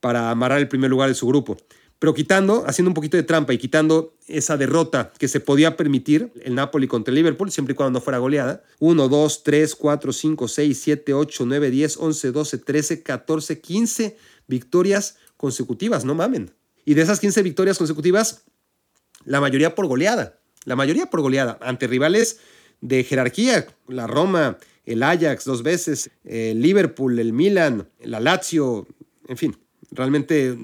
para amarrar el primer lugar de su grupo. Pero quitando, haciendo un poquito de trampa y quitando esa derrota que se podía permitir el Napoli contra el Liverpool, siempre y cuando no fuera goleada. 1, 2, 3, 4, 5, 6, 7, 8, 9, 10, 11, 12, 13, 14, 15 victorias consecutivas, no mamen. Y de esas 15 victorias consecutivas, la mayoría por goleada, la mayoría por goleada, ante rivales de jerarquía, la Roma, el Ajax dos veces, el Liverpool, el Milan, la Lazio, en fin, realmente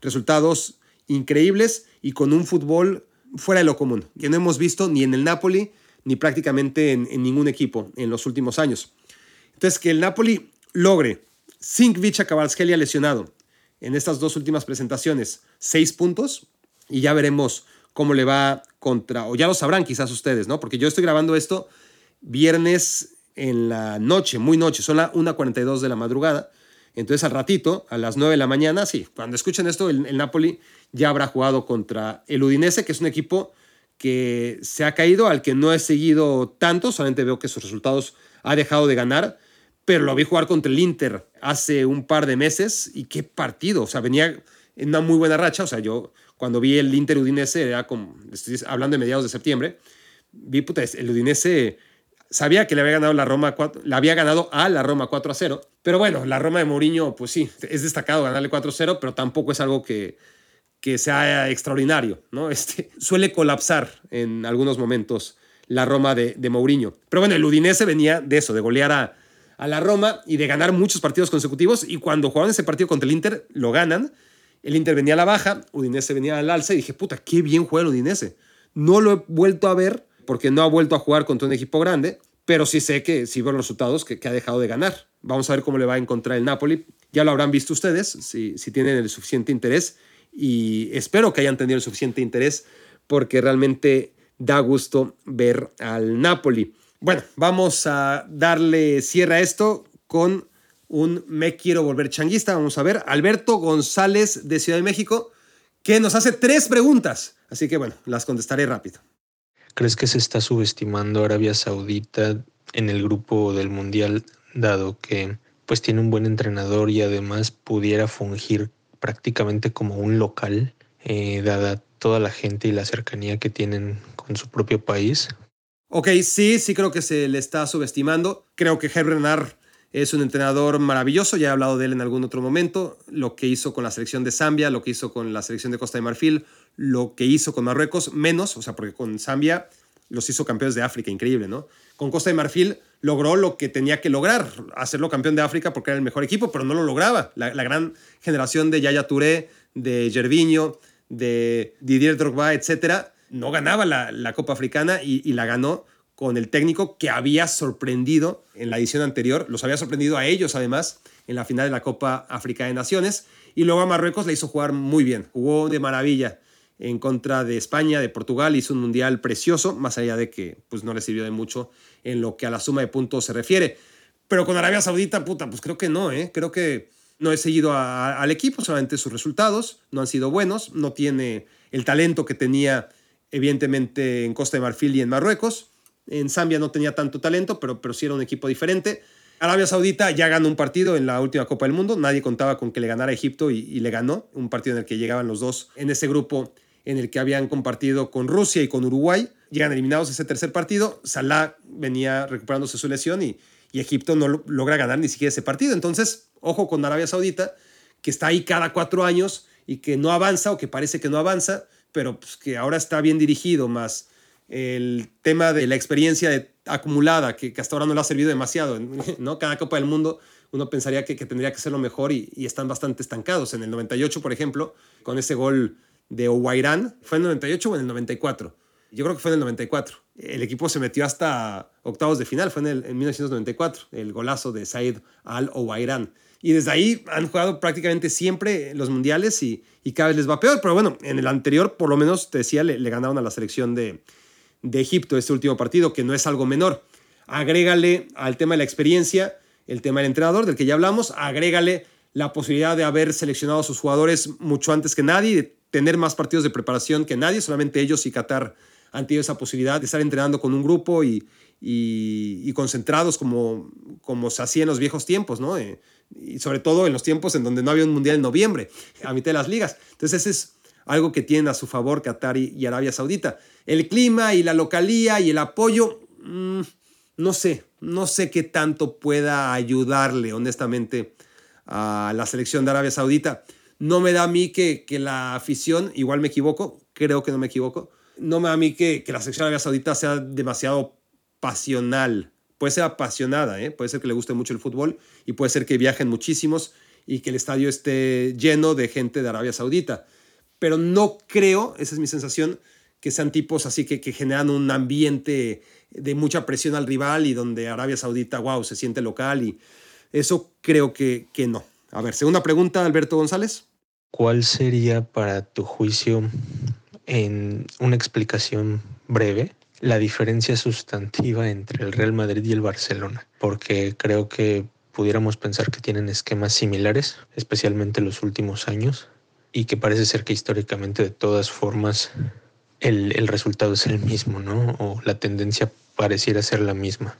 resultados increíbles y con un fútbol fuera de lo común, que no hemos visto ni en el Napoli ni prácticamente en, ningún equipo en los últimos años. Entonces, que el Napoli logre, sin Vicha lesionado, en estas dos últimas presentaciones, seis puntos, y ya veremos cómo le va contra, o ya lo sabrán quizás ustedes, ¿no? Porque yo estoy grabando esto viernes en la noche, muy noche, son las 1.42 de la madrugada. Entonces al ratito, a las 9 de la mañana, sí, cuando escuchen esto, el, Napoli ya habrá jugado contra el Udinese, que es un equipo que se ha caído, al que no he seguido tanto, solamente veo que sus resultados ha dejado de ganar, pero lo vi jugar contra el Inter hace un par de meses y qué partido, o sea, venía en una muy buena racha, o sea, yo cuando vi el Inter Udinese, era como, estoy hablando de mediados de septiembre, vi, puta, el Udinese sabía que le había ganado la Roma, le había ganado a la Roma 4 a 0, pero bueno, la Roma de Mourinho, pues sí, es destacado ganarle 4 a 0, pero tampoco es algo que, que sea extraordinario, ¿no? Este, suele colapsar en algunos momentos la Roma de, de Mourinho. Pero bueno, el Udinese venía de eso, de golear a, a la Roma y de ganar muchos partidos consecutivos, y cuando jugaron ese partido contra el Inter, lo ganan, el Inter venía a la baja, Udinese venía al alza y dije, puta, qué bien juega el Udinese. No lo he vuelto a ver porque no ha vuelto a jugar contra un equipo grande, pero sí sé que, sí veo los resultados, que, ha dejado de ganar. Vamos a ver cómo le va a encontrar el Napoli. Ya lo habrán visto ustedes, si, si tienen el suficiente interés, y espero que hayan tenido el suficiente interés porque realmente da gusto ver al Napoli. Bueno, vamos a darle cierre a esto con un me quiero volver changuista. Vamos a ver, Alberto González de Ciudad de México, que nos hace tres preguntas. Así que bueno, las contestaré rápido. ¿Crees que se está subestimando Arabia Saudita en el grupo del Mundial, dado que pues tiene un buen entrenador y además pudiera fungir prácticamente como un local, eh, dada toda la gente y la cercanía que tienen con su propio país? Ok, sí, sí creo que se le está subestimando. Creo que Herb es un entrenador maravilloso, ya he hablado de él en algún otro momento, lo que hizo con la selección de Zambia, lo que hizo con la selección de Costa de Marfil, lo que hizo con Marruecos, menos, o sea, porque con Zambia los hizo campeones de África, increíble, ¿no? Con Costa de Marfil logró lo que tenía que lograr, hacerlo campeón de África porque era el mejor equipo, pero no lo lograba. La, gran generación de Yaya Touré, de Gervinho, de Didier Drogba, etcétera, no ganaba la, Copa Africana y la ganó con el técnico que había sorprendido en la edición anterior, los había sorprendido a ellos además en la final de la Copa África de Naciones, y luego a Marruecos le hizo jugar muy bien, jugó de maravilla en contra de España, de Portugal, hizo un mundial precioso, más allá de que pues, no le sirvió de mucho en lo que a la suma de puntos se refiere. Pero con Arabia Saudita, puta, pues creo que no, ¿eh? Creo que no he seguido al equipo, solamente sus resultados no han sido buenos, no tiene el talento que tenía evidentemente en Costa de Marfil y en Marruecos. En Zambia no tenía tanto talento, pero, pero sí era un equipo diferente. Arabia Saudita ya ganó un partido en la última Copa del Mundo. Nadie contaba con que le ganara Egipto y, y, le ganó. Un partido en el que llegaban los dos en ese grupo en el que habían compartido con Rusia y con Uruguay. Llegan eliminados ese tercer partido. Salah venía recuperándose su lesión y, y Egipto no logra ganar ni siquiera ese partido. Entonces, ojo con Arabia Saudita, que está ahí cada cuatro años y que no avanza o que parece que no avanza, pero pues, que ahora está bien dirigido, más el tema de la experiencia acumulada, que, hasta ahora no le ha servido demasiado. ¿no? Cada Copa del Mundo uno pensaría que, tendría que ser lo mejor y, y, están bastante estancados. En el 98, por ejemplo, con ese gol de Owairán, ¿fue en el 98 o en el 94? Yo creo que fue en el 94. El equipo se metió hasta octavos de final, fue en, el, en 1994, el golazo de Said Al-Owairán. Y desde ahí han jugado prácticamente siempre los mundiales y, y, cada vez les va peor. Pero bueno, en el anterior, por lo menos, te decía, le, le ganaron a la selección de, de Egipto este último partido, que no es algo menor. Agrégale al tema de la experiencia, el tema del entrenador, del que ya hablamos, agrégale la posibilidad de haber seleccionado a sus jugadores mucho antes que nadie, de tener más partidos de preparación que nadie, solamente ellos y Qatar han tenido esa posibilidad de estar entrenando con un grupo y, y, concentrados como, como se hacía en los viejos tiempos, ¿no? Eh, y sobre todo en los tiempos en donde no había un mundial en noviembre, a mitad de las ligas. Entonces, ese es algo que tienen a su favor Qatar y, Arabia Saudita. El clima y la localía y el apoyo, mm, no sé, no sé qué tanto pueda ayudarle, honestamente, a la selección de Arabia Saudita. No me da a mí que, que la afición, igual me equivoco, creo que no me equivoco, no me da a mí que, que la selección de Arabia Saudita sea demasiado pasional. Puede ser apasionada, ¿eh? puede ser que le guste mucho el fútbol y puede ser que viajen muchísimos y que el estadio esté lleno de gente de Arabia Saudita. Pero no creo, esa es mi sensación, que sean tipos así que, que generan un ambiente de mucha presión al rival y donde Arabia Saudita, wow, se siente local y eso creo que, que no. A ver, segunda pregunta, Alberto González. ¿Cuál sería para tu juicio, en una explicación breve, la diferencia sustantiva entre el Real Madrid y el Barcelona? Porque creo que pudiéramos pensar que tienen esquemas similares, especialmente en los últimos años, y que parece ser que históricamente de todas formas el, el resultado es el mismo, ¿no? O la tendencia pareciera ser la misma.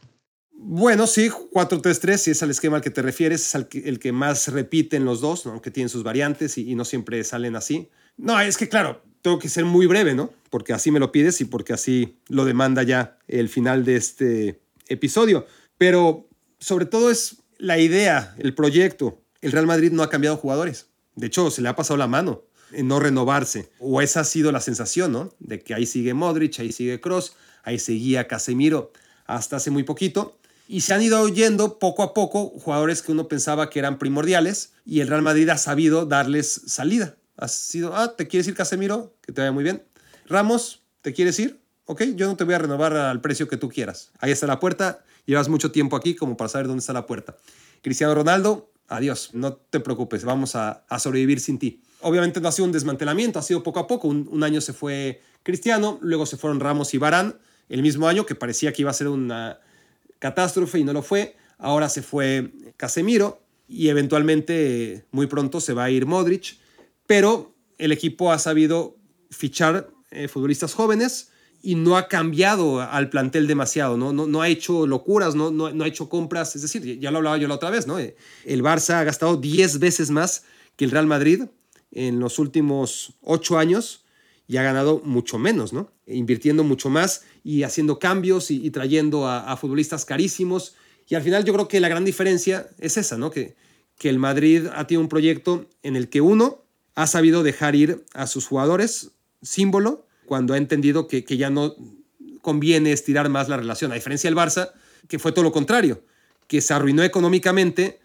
Bueno, sí, 4-3-3, si es el esquema al que te refieres, es el que, más repiten los dos, aunque tienen sus variantes y, no siempre salen así. No, es que claro, tengo que ser muy breve, ¿no? Porque así me lo pides y porque así lo demanda ya el final de este episodio. Pero sobre todo es la idea, el proyecto. El Real Madrid no ha cambiado jugadores. De hecho, se le ha pasado la mano en no renovarse. O esa ha sido la sensación, ¿no? De que ahí sigue Modric, ahí sigue Cross, ahí seguía Casemiro hasta hace muy poquito y se han ido oyendo poco a poco jugadores que uno pensaba que eran primordiales y el Real Madrid ha sabido darles salida. Ha sido, ah, ¿te quieres ir Casemiro? Que te vaya muy bien. Ramos, ¿te quieres ir? Ok, yo no te voy a renovar al precio que tú quieras. Ahí está la puerta. Llevas mucho tiempo aquí como para saber dónde está la puerta. Cristiano Ronaldo, adiós, no te preocupes, vamos a, sobrevivir sin ti. Obviamente no ha sido un desmantelamiento, ha sido poco a poco. Un, año se fue Cristiano, luego se fueron Ramos y Barán. El mismo año que parecía que iba a ser una catástrofe y no lo fue. Ahora se fue Casemiro y eventualmente muy pronto se va a ir Modric, pero el equipo ha sabido fichar eh, futbolistas jóvenes y no ha cambiado al plantel demasiado, ¿no? No, no ha hecho locuras, no, no, no, ha hecho compras, es decir, ya lo hablaba yo la otra vez, ¿no? El Barça ha gastado 10 veces más que el Real Madrid en los últimos 8 años y ha ganado mucho menos, ¿no? Invirtiendo mucho más y haciendo cambios y, trayendo a, futbolistas carísimos. Y al final yo creo que la gran diferencia es esa, ¿no? Que, que el Madrid ha tenido un proyecto en el que uno ha sabido dejar ir a sus jugadores, símbolo, cuando ha entendido que, ya no conviene estirar más la relación. A diferencia del Barça, que fue todo lo contrario, que se arruinó económicamente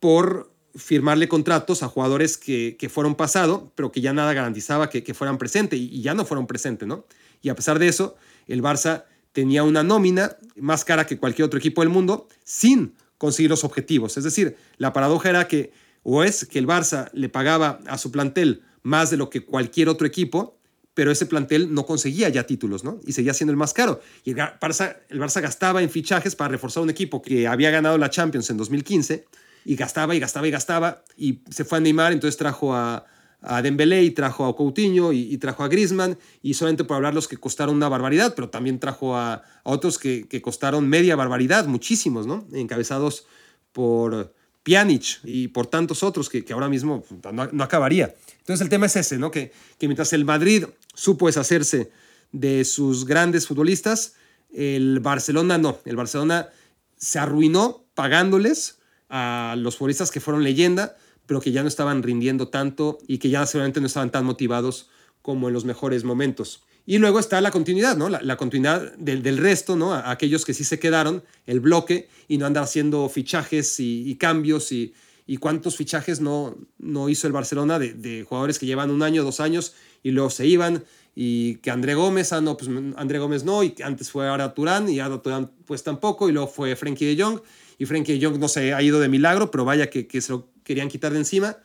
por firmarle contratos a jugadores que, fueron pasado, pero que ya nada garantizaba que, fueran presente y, ya no fueron presente, ¿no? Y a pesar de eso, el Barça tenía una nómina más cara que cualquier otro equipo del mundo sin conseguir los objetivos. Es decir, la paradoja era que o es que el Barça le pagaba a su plantel más de lo que cualquier otro equipo, pero ese plantel no conseguía ya títulos, ¿no? Y seguía siendo el más caro. Y el Barça, el Barça gastaba en fichajes para reforzar un equipo que había ganado la Champions en 2015 y gastaba y gastaba y gastaba y se fue a Neymar, entonces trajo a, a Dembélé y trajo a Coutinho y, trajo a Griezmann y solamente por hablar los que costaron una barbaridad, pero también trajo a, otros que, que, costaron media barbaridad, muchísimos, ¿no? Encabezados por Pjanic y por tantos otros que, ahora mismo no, acabaría. Entonces el tema es ese, ¿no? Que, que mientras el Madrid supo deshacerse de sus grandes futbolistas, el Barcelona no. El Barcelona se arruinó pagándoles a los futbolistas que fueron leyenda, pero que ya no estaban rindiendo tanto y que ya seguramente no estaban tan motivados como en los mejores momentos. Y luego está la continuidad, ¿no? La, continuidad del, del, resto, ¿no? aquellos que sí se quedaron, el bloque, y no andar haciendo fichajes y, cambios y, y, cuántos fichajes no, no hizo el Barcelona de, de, jugadores que llevan un año, dos años y luego se iban y que André Gómez, ah, no, pues André Gómez no, y antes fue ahora Turán y ahora Turán pues tampoco, y luego fue Frenkie de Jong, y Frenkie de Jong no se ha ido de milagro, pero vaya que, que se lo querían quitar de encima.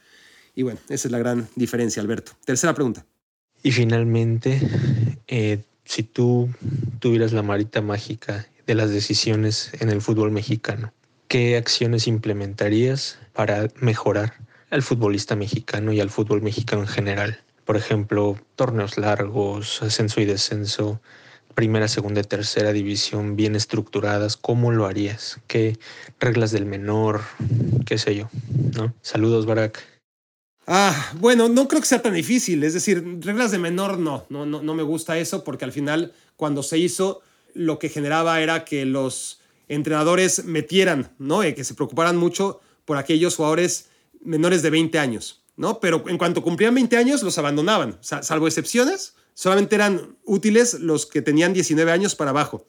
Y bueno, esa es la gran diferencia, Alberto. Tercera pregunta. Y finalmente, eh, si tú tuvieras la marita mágica de las decisiones en el fútbol mexicano, ¿qué acciones implementarías para mejorar al futbolista mexicano y al fútbol mexicano en general? Por ejemplo, torneos largos, ascenso y descenso, primera, segunda y tercera división bien estructuradas, ¿cómo lo harías? ¿Qué reglas del menor? ¿Qué sé yo? ¿No? Saludos, Barak. Ah, bueno, no creo que sea tan difícil. Es decir, reglas de menor no, no, no, no me gusta eso porque al final cuando se hizo lo que generaba era que los entrenadores metieran, ¿no? que se preocuparan mucho por aquellos jugadores menores de 20 años, ¿no? Pero en cuanto cumplían 20 años los abandonaban, salvo excepciones, solamente eran útiles los que tenían 19 años para abajo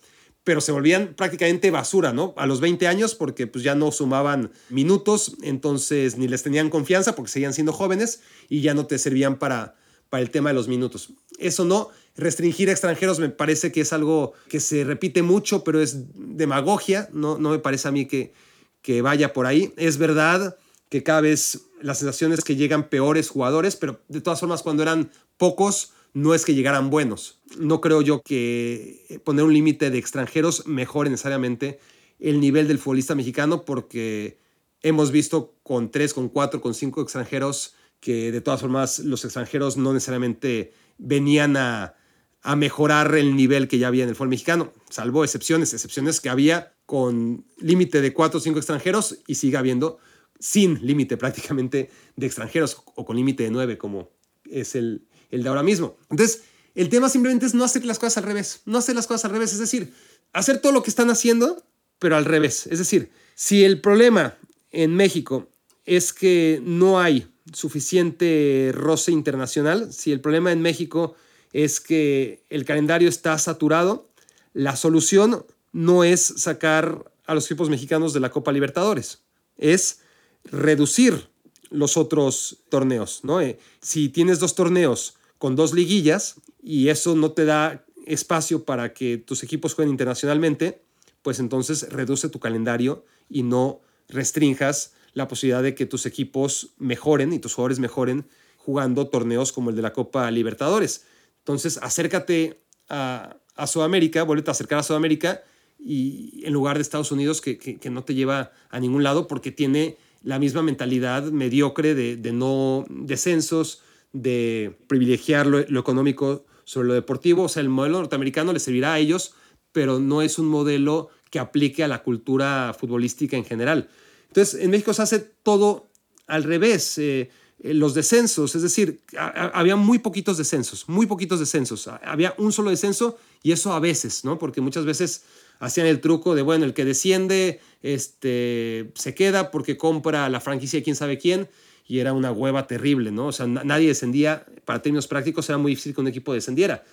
pero se volvían prácticamente basura, ¿no? A los 20 años porque pues ya no sumaban minutos, entonces ni les tenían confianza porque seguían siendo jóvenes y ya no te servían para, para el tema de los minutos. Eso no, restringir a extranjeros me parece que es algo que se repite mucho, pero es demagogia, no, no me parece a mí que, que vaya por ahí. Es verdad que cada vez las sensaciones que llegan peores jugadores, pero de todas formas cuando eran pocos, no es que llegaran buenos. No creo yo que poner un límite de extranjeros mejore necesariamente el nivel del futbolista mexicano porque hemos visto con tres, con cuatro, con cinco extranjeros que de todas formas los extranjeros no necesariamente venían a, a mejorar el nivel que ya había en el fútbol mexicano, salvo excepciones, excepciones que había con límite de cuatro o cinco extranjeros y sigue habiendo sin límite prácticamente de extranjeros o con límite de nueve como es el, el de ahora mismo. Entonces, el tema simplemente es no hacer las cosas al revés, no hacer las cosas al revés, es decir, hacer todo lo que están haciendo, pero al revés. Es decir, si el problema en México es que no hay suficiente roce internacional, si el problema en México es que el calendario está saturado, la solución no es sacar a los equipos mexicanos de la Copa Libertadores, es reducir los otros torneos. ¿no? Eh, si tienes dos torneos con dos liguillas y eso no te da espacio para que tus equipos jueguen internacionalmente, pues entonces reduce tu calendario y no restrinjas la posibilidad de que tus equipos mejoren y tus jugadores mejoren jugando torneos como el de la Copa Libertadores. Entonces, acércate a, Sudamérica, vuelve a acercar a Sudamérica y en lugar de Estados Unidos que, que no te lleva a ningún lado porque tiene la misma mentalidad mediocre de, no descensos, de privilegiar lo, económico sobre lo deportivo. O sea, el modelo norteamericano le servirá a ellos, pero no es un modelo que aplique a la cultura futbolística en general. Entonces, en México se hace todo al revés. Eh, eh, los descensos, es decir, había muy poquitos descensos, muy poquitos descensos. Había un solo descenso y eso a veces, ¿no? Porque muchas veces hacían el truco de, bueno, el que desciende este, se queda porque compra la franquicia de quién sabe quién y era una hueva terrible, ¿no? O sea, nadie descendía, para términos prácticos era muy difícil que un equipo descendiera.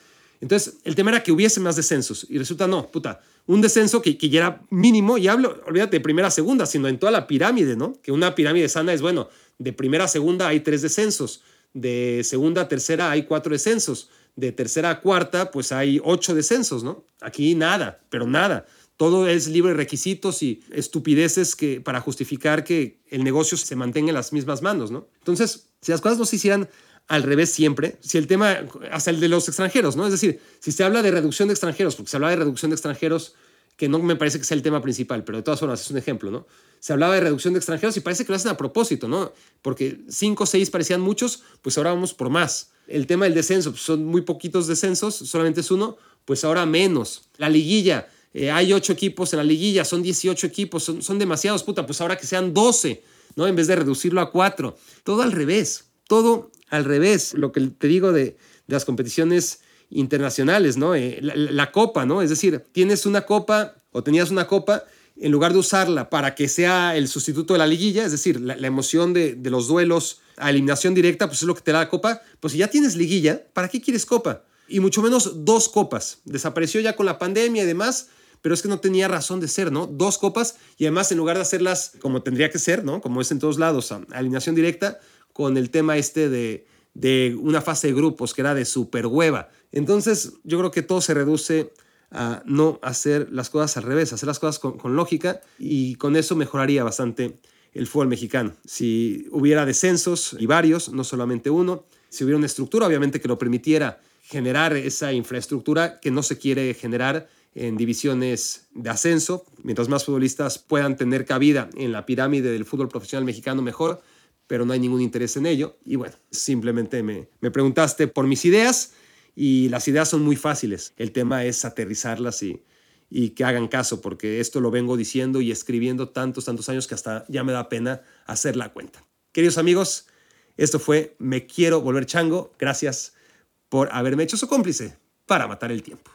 Entonces, el tema era que hubiese más descensos y resulta no, puta, un descenso que, que ya era mínimo, y hablo, olvídate de primera a segunda, sino en toda la pirámide, ¿no? Que una pirámide sana es, bueno, de primera a segunda hay tres descensos, de segunda a tercera hay cuatro descensos, de tercera a cuarta, pues hay ocho descensos, ¿no? Aquí nada, pero nada. Todo es libre de requisitos y estupideces que, para justificar que el negocio se mantenga en las mismas manos, ¿no? Entonces, si las cosas no se hicieran al revés siempre. Si el tema, hasta el de los extranjeros, ¿no? Es decir, si se habla de reducción de extranjeros, porque se habla de reducción de extranjeros, que no me parece que sea el tema principal, pero de todas formas es un ejemplo, ¿no? Se hablaba de reducción de extranjeros y parece que lo hacen a propósito, ¿no? Porque cinco o seis parecían muchos, pues ahora vamos por más. El tema del descenso, pues son muy poquitos descensos, solamente es uno, pues ahora menos. La liguilla, eh, hay ocho equipos en la liguilla, son 18 equipos, son, son demasiados, puta, pues ahora que sean 12, ¿no? En vez de reducirlo a cuatro. Todo al revés, todo al revés. Lo que te digo de, las competiciones internacionales, ¿no? Eh, la, copa, ¿no? Es decir, tienes una copa o tenías una copa, en lugar de usarla para que sea el sustituto de la liguilla, es decir, la, emoción de, de, los duelos a eliminación directa, pues es lo que te da la copa, pues si ya tienes liguilla, ¿para qué quieres copa? Y mucho menos dos copas. Desapareció ya con la pandemia y demás, pero es que no tenía razón de ser, ¿no? Dos copas y además en lugar de hacerlas como tendría que ser, ¿no? Como es en todos lados, alineación directa, con el tema este de, de una fase de grupos que era de super hueva. Entonces yo creo que todo se reduce a no hacer las cosas al revés, hacer las cosas con, lógica y con eso mejoraría bastante el fútbol mexicano. Si hubiera descensos y varios, no solamente uno, si hubiera una estructura obviamente que lo permitiera generar esa infraestructura que no se quiere generar en divisiones de ascenso, mientras más futbolistas puedan tener cabida en la pirámide del fútbol profesional mexicano mejor, pero no hay ningún interés en ello. Y bueno, simplemente me, me preguntaste por mis ideas y las ideas son muy fáciles. El tema es aterrizarlas y, y que hagan caso, porque esto lo vengo diciendo y escribiendo tantos, tantos años que hasta ya me da pena hacer la cuenta. Queridos amigos, esto fue Me Quiero Volver Chango. Gracias por haberme hecho su cómplice para matar el tiempo.